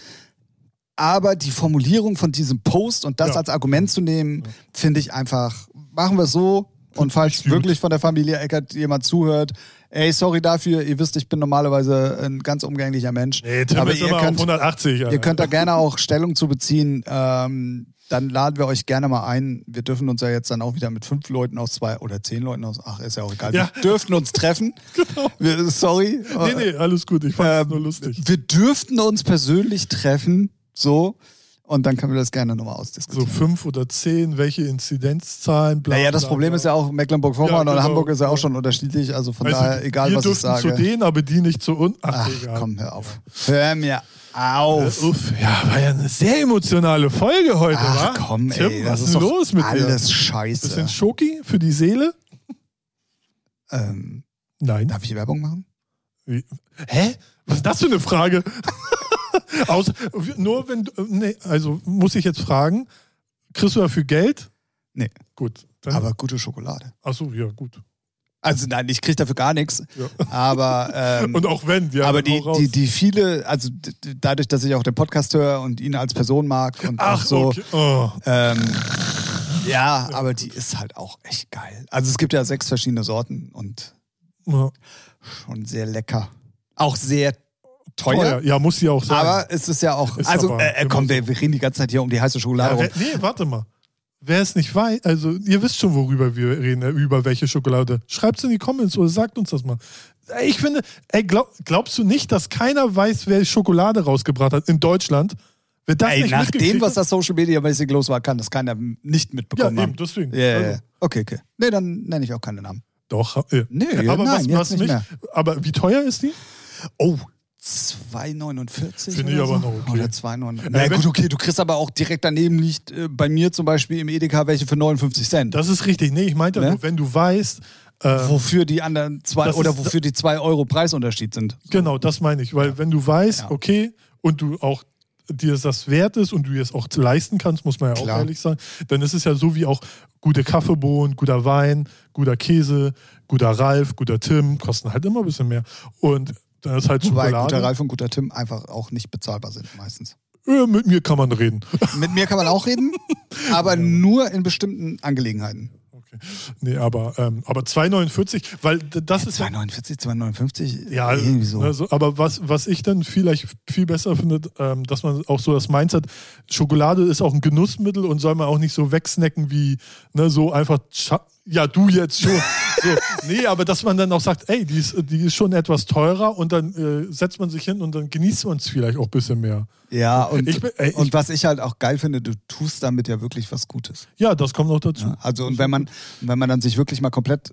Aber die Formulierung von diesem Post und das Ja. als Argument zu nehmen, finde ich einfach, machen wir es so. Und falls wirklich von der Familie Eckert jemand zuhört, ey, sorry dafür, ihr wisst, ich bin normalerweise ein ganz umgänglicher Mensch. Nee, Tim aber ist ihr immer könnt, auf 180. ihr könnt da gerne auch Stellung zu beziehen. Ähm, dann laden wir euch gerne mal ein. Wir dürfen uns ja jetzt dann auch wieder mit fünf Leuten aus zwei oder zehn Leuten aus, ach, ist ja auch egal. Ja. Wir dürften uns treffen. Genau. Wir, sorry. Nee, nee, alles gut. Ich fand es Ähm, nur lustig. Wir dürften uns persönlich treffen, so. Und dann können wir das gerne nochmal So ausdiskutieren. fünf oder zehn, welche Inzidenzzahlen, bla, naja, das bla, Problem bla. ist ja auch, Mecklenburg-Vorpommern Ja, und genau. Hamburg ist ja auch schon unterschiedlich. Also von Also, daher, egal was ich sage. zu denen, aber die nicht zu uns. Ach, Ach, egal. komm, hör auf. Hör mir auf. Äh, uff, ja, war ja eine sehr emotionale Folge heute, wa? Ach komm, Tim, ey, was ist ist los mit alles dir? scheiße. Bisschen Schoki für die Seele? Ähm, Nein. darf ich Werbung machen? Wie? Hä? Was ist das für eine Frage? Aus, nur wenn, du- nee, also muss ich jetzt fragen, kriegst du dafür Geld? Nee. Gut. Dann, Aber gute Schokolade. achso, ja, gut. Also nein, ich kriege dafür gar nichts. Ja. Aber, ähm, Und auch wenn, ja, aber die, die, die viele, also dadurch, dass ich auch den Podcast höre und ihn als Person mag und auch Ach, so, okay. Oh. ähm, ja, aber die ist halt auch echt geil. Also es gibt ja sechs verschiedene Sorten und Ja. schon sehr lecker. Auch sehr teuer. Ja, muss sie auch sein. Aber es ist ja auch, Ist also äh, äh, komm, wir, wir reden die ganze Zeit hier um die heiße Schokolade ja, rum. nee, warte mal. Wer es nicht weiß, also ihr wisst schon, worüber wir reden, äh, über welche Schokolade. Schreibt es in die Comments oder sagt uns das mal. Ey, Ich finde, ey, glaub, glaubst du nicht, dass keiner weiß, wer Schokolade rausgebracht hat in Deutschland? Wer das Ey, nach dem, was hat? da Social Media mäßig los war, kann das keiner nicht Ja, mitbekommen eben, haben. deswegen. Ja, ja, Also, ja. Okay, okay. Nee, dann nenne ich auch keine Namen. Doch, äh, Nee, aber nein, was, was nicht nicht. mehr. Aber wie teuer ist die? Oh, 2,49 Finde ich aber so? noch okay. Oder 2,99. Ja, Na gut, okay, du kriegst aber auch direkt daneben liegt äh, bei mir zum Beispiel im Edeka welche für 59 Cent. Das ist richtig. Nee, ich meinte Ne? nur, wenn du weißt, äh, wofür die anderen zwei oder ist- wofür die 2 Euro Preisunterschied sind. genau, das meine ich. Weil wenn du weißt, Ja. okay, und du auch dir das wert ist und du es auch leisten kannst, muss man ja auch Klar. ehrlich sagen, dann ist es ja so wie auch gute Kaffeebohnen, guter Wein, guter Käse, guter Ralf, guter Tim, kosten halt immer ein bisschen mehr. Und dann ist halt Wobei Schokolade. guter Ralf und guter Tim einfach auch nicht bezahlbar sind meistens. Äh, mit mir kann man reden. Mit mir kann man auch reden, aber nur in bestimmten Angelegenheiten. Okay. Nee, aber, ähm, aber 2,49, weil das ist ja 2,49, 2,59? Ja, irgendwie so. ne, so, aber was, was ich dann vielleicht viel besser finde, ähm, dass man auch so das Mindset, Schokolade ist auch ein Genussmittel und soll man auch nicht so wegsnacken wie ne, so einfach, ja, du jetzt schon. so, nee, aber dass man dann auch sagt, ey, die ist, die ist schon etwas teurer und dann äh, setzt man sich hin und dann genießt man es vielleicht auch ein bisschen mehr. Ja, und, Ich ey, ich- und was ich halt auch geil finde, du tust damit ja wirklich was Gutes. Ja, das kommt noch dazu. Ja, also und wenn man, wenn man dann sich wirklich mal komplett,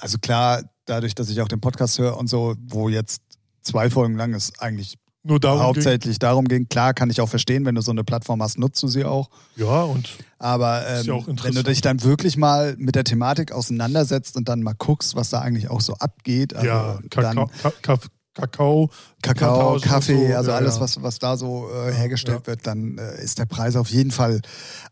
also klar, dadurch, dass ich auch den Podcast höre und so, wo jetzt zwei Folgen lang ist, eigentlich Nur darum ging, hauptsächlich darum ging, klar, kann ich auch verstehen, wenn du so eine Plattform hast, nutzt du sie auch. Ja, und Aber ähm, ja wenn du dich dann wirklich mal mit der Thematik auseinandersetzt und dann mal guckst, was da eigentlich auch so abgeht, also ja, dann Kakao, Ka Ka Kakao, Kakao, Kaffee, so, also ja, alles, ja. was, was da so äh, hergestellt wird, dann äh, ist der Preis auf jeden Fall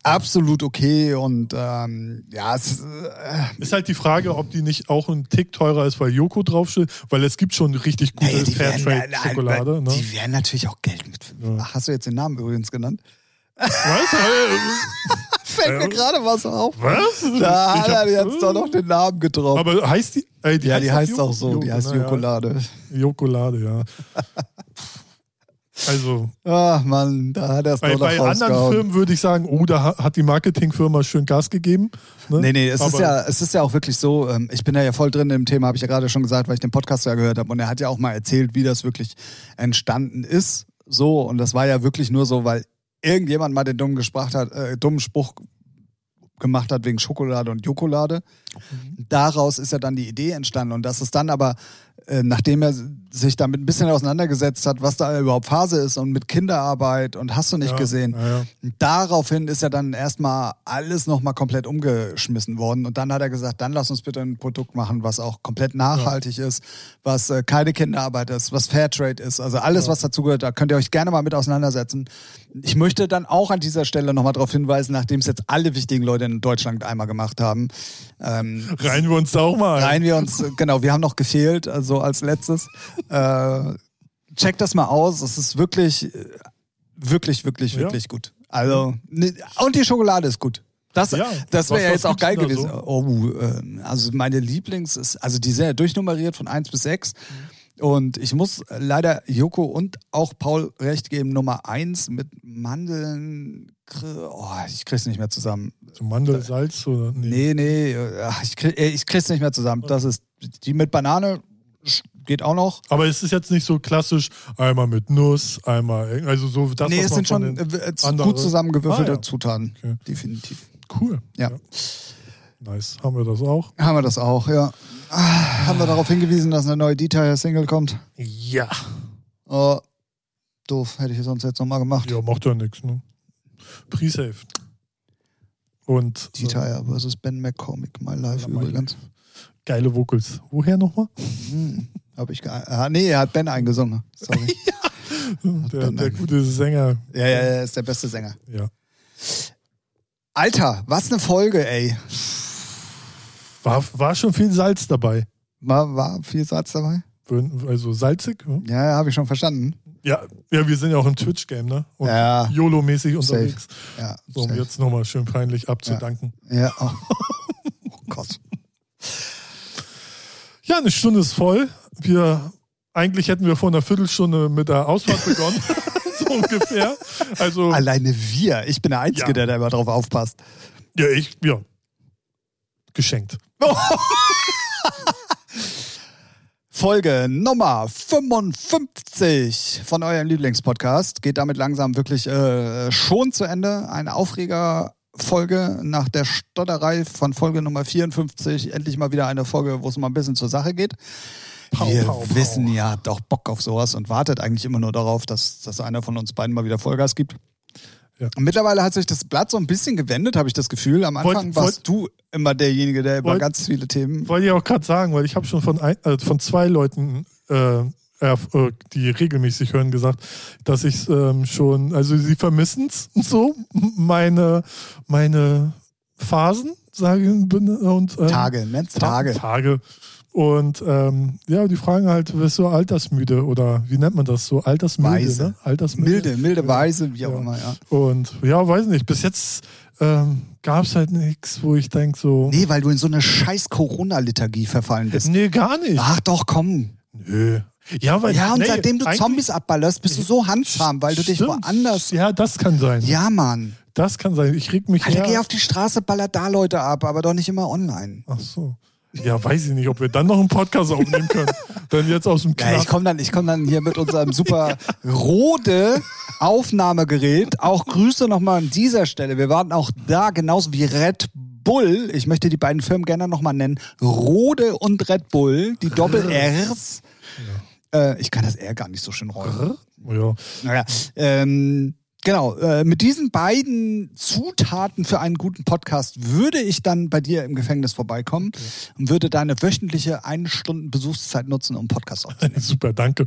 absolut okay und ähm, ja, es, äh, Ist halt die Frage, ob die nicht auch ein Tick teurer ist, weil Joko draufsteht, weil es gibt schon richtig gute naja, Fairtrade-Schokolade. Ne? Die werden natürlich auch Geld mit. Ach, hast du jetzt den Namen übrigens genannt? Was? Fällt mir Äh, gerade was auf. Was? Da Ich hat er jetzt doch noch den Namen getroffen. Aber heißt die? Ey, ja, die heißt auch so, die heißt. Jokolade. Jokolade, ja. Also, Ach Mann, da hat er es bei, doch noch bei anderen. Firmen würde ich sagen, oh, da ha- hat die Marketingfirma schön Gas gegeben. Ne? Nee, nee, es ist, ja, es ist ja auch wirklich so, ähm, ich bin ja voll drin im Thema, habe ich ja gerade schon gesagt, weil ich den Podcast ja gehört habe. Und er hat ja auch mal erzählt, wie das wirklich entstanden ist. So, und das war ja wirklich nur so, weil irgendjemand mal den dummen, gesprochen hat, äh, dummen Spruch gemacht hat wegen Schokolade und Jokolade. Daraus ist ja dann die Idee entstanden. Und das ist dann aber, nachdem er sich damit ein bisschen auseinandergesetzt hat, was da überhaupt Phase ist und mit Kinderarbeit und hast du nicht Ja, gesehen, ja, ja. Daraufhin ist ja dann erstmal alles nochmal komplett umgeschmissen worden. Und dann hat er gesagt, dann lass uns bitte ein Produkt machen, was auch komplett nachhaltig ist, was äh, keine Kinderarbeit ist, was Fairtrade ist. Also alles, was dazugehört, da könnt ihr euch gerne mal mit auseinandersetzen. Ich möchte dann auch an dieser Stelle nochmal darauf hinweisen, nachdem es jetzt alle wichtigen Leute in Deutschland einmal gemacht haben. Ähm, Reihen wir uns da auch mal reihen wir uns, genau, wir haben noch gefehlt, also als letztes. Äh, checkt das mal aus. Es ist wirklich äh, wirklich, wirklich, Ja. wirklich gut. Also, ne, und die Schokolade ist gut. Das, Ja, das wäre ja jetzt auch geil gewesen. Oh, ähm, also meine Lieblings ist, also die sind ja durchnummeriert von 1 bis 6. Und ich muss leider Joko und auch Paul recht geben, Nummer 1 mit Mandeln. Oh, ich krieg's nicht mehr zusammen. So Mandelsalz oder Nee, nee. nee, äh, ich, krieg, äh, ich krieg's nicht mehr zusammen. Das ist die mit Banane geht auch noch. Aber es ist jetzt nicht so klassisch, einmal mit Nuss, einmal, also so das, nee, es sind schon äh, andere- gut zusammengewürfelte Ah, ja. Zutaten. Okay. Definitiv. Cool. Ja. Nice. Haben wir das auch? Haben wir das auch, ja. Ah, haben wir darauf hingewiesen, dass eine neue Detail-Single kommt? Ja. Oh, doof, hätte ich sonst jetzt nochmal gemacht. Ja, macht ja nichts, ne? Pre-Save. Und äh, Detail versus Ben McCormick, My Life übrigens. Geile Vocals. Woher nochmal? Hm, hab ich ah, Nee, er hat Ben eingesungen. Sorry. Der, Ben der ein- gute Sänger. ja, ja, er ist der beste Sänger. Ja. Alter, was eine Folge, ey. War, war schon viel Salz dabei. War, war viel Satz dabei? Also salzig. ne? Ja, ja, habe ich schon verstanden. Ja, ja, wir sind ja auch im Twitch-Game, ne? Und Ja. YOLO-mäßig unterwegs. Ja, So, um safe. jetzt nochmal schön peinlich abzudanken. ja oh. oh Gott. Ja, eine Stunde ist voll. Wir, eigentlich hätten wir vor einer Viertelstunde mit der Ausfahrt begonnen. so ungefähr. Also, Alleine wir. Ich bin der Einzige, Ja. der da immer drauf aufpasst. ja, ich, ja. Geschenkt. Folge Nummer 55 von eurem Lieblingspodcast. Geht damit langsam wirklich äh, schon zu Ende. Eine Aufregerfolge nach der Stotterei von Folge Nummer 54. Endlich mal wieder eine Folge, wo es mal ein bisschen zur Sache geht. Pau, Wir pau, pau. wissen, ihr habt auch Bock auf sowas und wartet eigentlich immer nur darauf, dass, dass einer von uns beiden mal wieder Vollgas gibt. Ja. Und Mittlerweile hat sich das Blatt so ein bisschen gewendet, habe ich das Gefühl. Am Anfang Wollt- warst du immer derjenige, der über Wollt- ganz viele Themen. Wollte ich auch gerade sagen, weil ich habe schon von, ein, äh, von zwei Leuten, äh, die regelmäßig hören, gesagt, dass ich ähm, schon, also sie vermissen es so, meine, meine Phasen, sage ich, und ähm, Tage, nenn's Tage. Tage. Und ähm, ja, die fragen halt, bist du altersmüde oder wie nennt man das so? Altersmüde, Weise. ne? Altersmüde. Milde, milde Weise, wie auch Ja. immer, ja. Und ja, weiß nicht, bis jetzt ähm, gab es halt nichts, wo ich denke so, Nee, weil du in so eine scheiß Corona-Liturgie verfallen bist. nee, gar nicht. Ach doch, komm. Nö. Ja, weil, Ja, und nee, seitdem du Zombies abballerst, bist du so handzahm, weil du dich Stimmt. woanders. Ja, das kann sein. Ja, Mann. Das kann sein. Ich reg mich Alter, geh auf die Straße, baller da Leute ab, aber doch nicht immer online. Ach so. Ja, weiß ich nicht, ob wir dann noch einen Podcast aufnehmen können. dann jetzt aus dem Ja, ich Knast. komme dann, ich komm dann hier mit unserem super Rode Aufnahmegerät. Auch Grüße nochmal an dieser Stelle. Wir waren auch da, genauso wie Red Bull. Ich möchte die beiden Firmen gerne nochmal nennen. Rode und Red Bull, die Doppel-Rs. Äh, ich kann das R gar nicht so schön rollen. Ja. Naja, ähm, genau. Äh, mit diesen beiden Zutaten für einen guten Podcast würde ich dann bei dir im Gefängnis vorbeikommen und würde deine wöchentliche eine Stunden Besuchszeit nutzen, um Podcast aufzunehmen. Super, danke.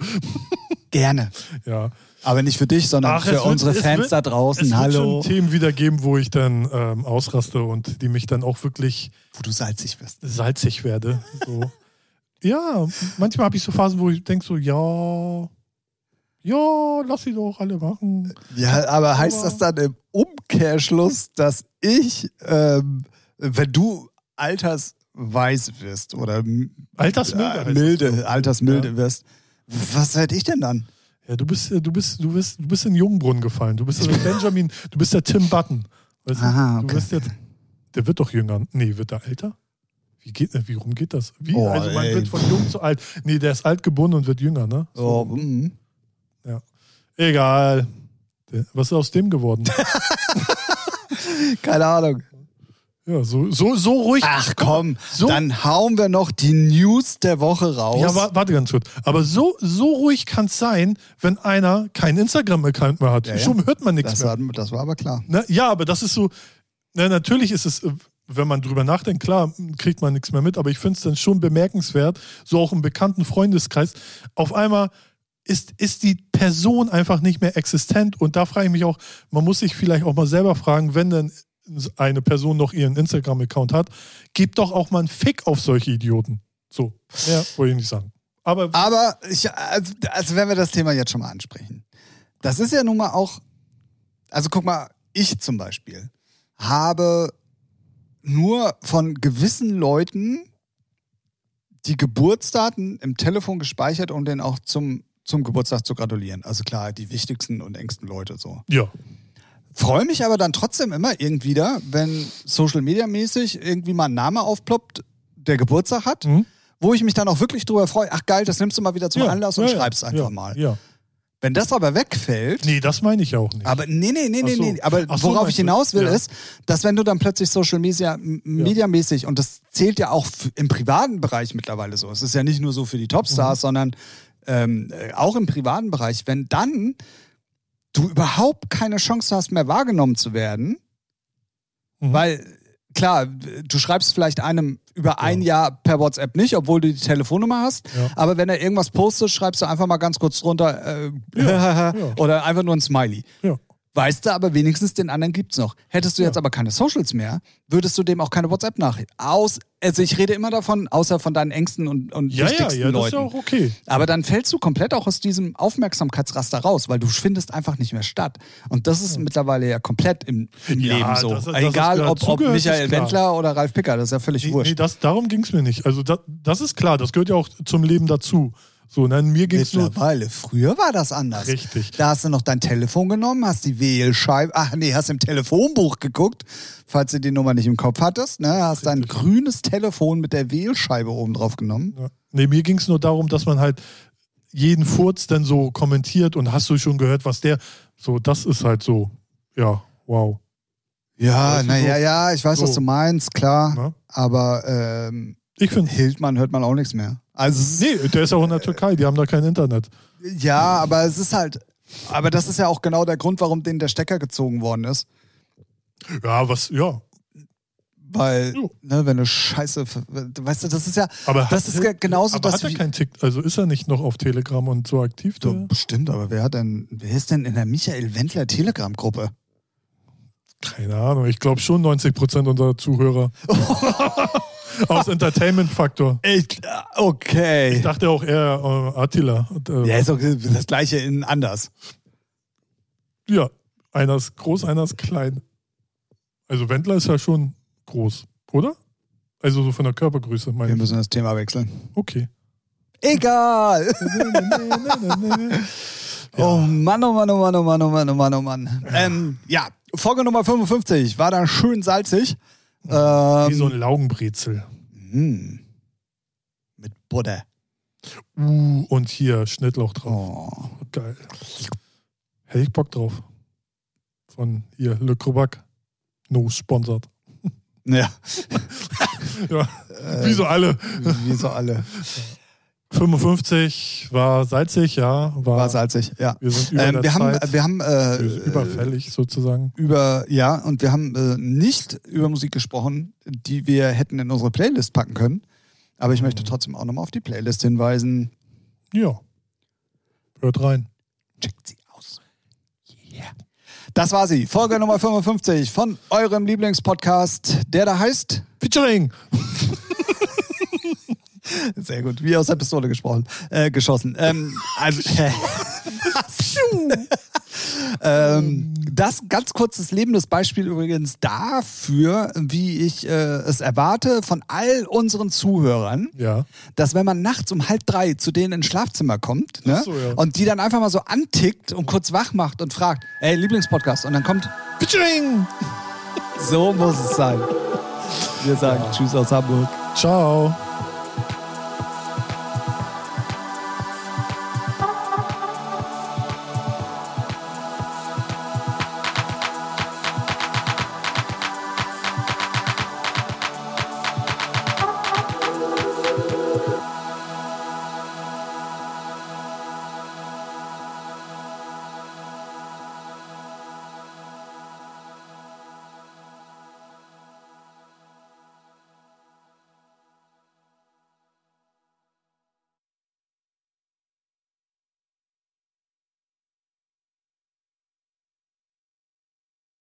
Gerne. Ja. Aber nicht für dich, sondern Ach, für wird- unsere Fans wird- da draußen. Es wird Hallo. schon Themen wieder geben, wo ich dann ähm, ausraste und die mich dann auch wirklich Wo du salzig wirst. salzig werde. So. Ja, manchmal habe ich so Phasen, wo ich denke so, ja, ja, lass sie doch alle machen. Ja, aber heißt Aber- das dann im Umkehrschluss, dass ich, ähm, wenn du altersweise wirst oder Altersmilde äh, milde, altersmilde Ja. wirst, was werd ich denn dann? Ja, du bist, du bist, du bist, du bist in Jungbrunnen gefallen. Du bist der Benjamin, du bist der Tim Button. Weißt du? Aha, Du okay. bist jetzt, der wird doch jünger. Nee, wird er älter? Wie geht, wie rum geht das? Wie? Oh, also man ey. wird von jung zu alt. Nee, der ist alt gebunden und wird jünger, ne? So, mhm. Egal. Der, was ist aus dem geworden? Keine Ahnung. ja, so, so, so ruhig. Ach komm, So- dann hauen wir noch die News der Woche raus. Ja, wa warte ganz kurz. Aber so, so ruhig kann es sein, wenn einer keinen Instagram-Account mehr hat. Ja, ja. Schon hört man nichts das, mehr. war, das war aber klar. Ne? Ja, aber das ist so, na, natürlich ist es, äh, wenn man drüber nachdenkt, klar, kriegt man nichts mehr mit, aber ich finde es dann schon bemerkenswert, so auch im bekannten Freundeskreis, auf einmal ist, ist die Person einfach nicht mehr existent und da frage ich mich auch, man muss sich vielleicht auch mal selber fragen, wenn denn eine Person noch ihren Instagram-Account hat, gebt doch auch mal einen Fick auf solche Idioten. So, ja, wollte ich nicht sagen. Aber Aber ich, also, also wenn wir das Thema jetzt schon mal ansprechen. Das ist ja nun mal auch Also guck mal, ich zum Beispiel habe nur von gewissen Leuten die Geburtsdaten im Telefon gespeichert, um denen auch zum, zum Geburtstag zu gratulieren. Also klar, die wichtigsten und engsten Leute so. Ja. Freue mich aber dann trotzdem immer irgendwie da, wenn Social Media mäßig irgendwie mal ein Name aufploppt, der Geburtstag hat, Mhm. wo ich mich dann auch wirklich drüber freue. Ach geil, das nimmst du mal wieder zum ja. Anlass und ja, schreibst einfach ja. mal. Ja. Wenn das aber wegfällt, Nee, das meine ich auch nicht. aber nee, nee, nee, nee, so. nee. Aber so, worauf ich hinaus will, Ja. ist, dass wenn du dann plötzlich Social Media, m- Media-mäßig, und das zählt ja auch im privaten Bereich mittlerweile so. Es ist ja nicht nur so für die Topstars, Mhm. sondern ähm, äh, auch im privaten Bereich, wenn dann du überhaupt keine Chance hast, mehr wahrgenommen zu werden, Mhm. weil klar, du schreibst vielleicht einem über ein Jahr per WhatsApp nicht, obwohl du die Telefonnummer hast. Ja. Aber wenn er irgendwas postet, schreibst du einfach mal ganz kurz drunter äh, Ja, ja. oder einfach nur ein Smiley. Ja. Weißt du, aber wenigstens den anderen gibt's noch. Hättest du jetzt aber keine Socials mehr, würdest du dem auch keine WhatsApp-Nachricht. Aus, also ich rede immer davon, außer von deinen engsten und, und ja, ja, wichtigsten ja, das ist Leuten. ja auch okay. Aber dann fällst du komplett auch aus diesem Aufmerksamkeitsraster raus, weil du findest einfach nicht mehr statt. Und das ist mittlerweile ja komplett im, im Ja, Leben so. dass- dass Egal, es ob, ob Michael. Wendler oder Ralf Picker, das ist ja völlig Nee, wurscht. nee das, darum ging es mir nicht. Also das, das ist klar, das gehört ja auch zum Leben dazu. So, nein, mir ging es nur. Mittlerweile. Früher war das anders. Richtig. Da hast du noch dein Telefon genommen, hast die Wählscheibe, ach nee, hast im Telefonbuch geguckt, falls du die Nummer nicht im Kopf hattest, ne? Hast dein grünes Telefon mit der Wählscheibe oben drauf genommen. Ja. Nee, mir ging es nur darum, dass man halt jeden Furz dann so kommentiert und hast du schon gehört, was der. So, das ist halt so. Ja, wow. Ja, naja, so- ja, ich weiß, was so. du meinst, klar. Ne? Aber ähm, Ich finde. Hildmann hört man auch nichts mehr. Also Nee, der ist auch in der Türkei, die haben da kein Internet. ja, aber es ist halt, aber das ist ja auch genau der Grund, warum denen der Stecker gezogen worden ist. Ja, was, ja. Weil, ne, wenn du Scheiße, weißt du, das ist ja, Aber das hat, ist ja genauso, aber dass hat er keinen Tick, also ist er nicht noch auf Telegram und so aktiv? Der? bestimmt, aber wer hat denn, wer ist denn in der Michael Wendler Telegram-Gruppe? Keine Ahnung, ich glaube schon 90% unserer Zuhörer. Aus Entertainment-Faktor. Okay. Ich dachte auch eher äh, Attila. Und, äh, ja, ist doch das gleiche in anders. Ja, einer ist groß, einer ist klein. Also Wendler ist ja schon groß, oder? Also so von der Körpergröße, meine Wir müssen das Thema wechseln. Okay. Egal. Oh Mann, oh Mann, oh Mann, oh Mann, oh Mann, oh Mann, oh Mann. Ähm, ja, Folge Nummer 55 war dann schön salzig. Wie Ähm, so ein Laugenbrezel. mm, mit Butter. Uh, und hier Schnittlauch drauf. Oh. Geil. Hätte ich Bock drauf. Von hier, Le Crobac. No sponsored. Ja, Ja, wie so alle. wie so alle. 55 war salzig, ja. War, War salzig, ja. Wir sind über Ähm, wir, haben, Zeit. wir haben äh, überfällig sozusagen. über, ja, und wir haben äh, nicht über Musik gesprochen, die wir hätten in unsere Playlist packen können. Aber ich möchte trotzdem auch nochmal auf die Playlist hinweisen. Ja. Hört rein. Checkt sie aus. Yeah. Das war sie. Folge Nummer 55 von eurem Lieblingspodcast, der da heißt. Featuring! Sehr gut, wie aus der Pistole gesprochen, äh, geschossen. Ähm, also, ähm, das ganz kurzes lebendes Beispiel übrigens dafür, wie ich äh, es erwarte von all unseren Zuhörern, Ja. dass wenn man nachts um halb drei zu denen ins Schlafzimmer kommt ne, so, ja. und die dann einfach mal so antickt und kurz wach macht und fragt, ey, Lieblingspodcast, und dann kommt, so muss es sein. Wir sagen Tschüss aus Hamburg. Ciao.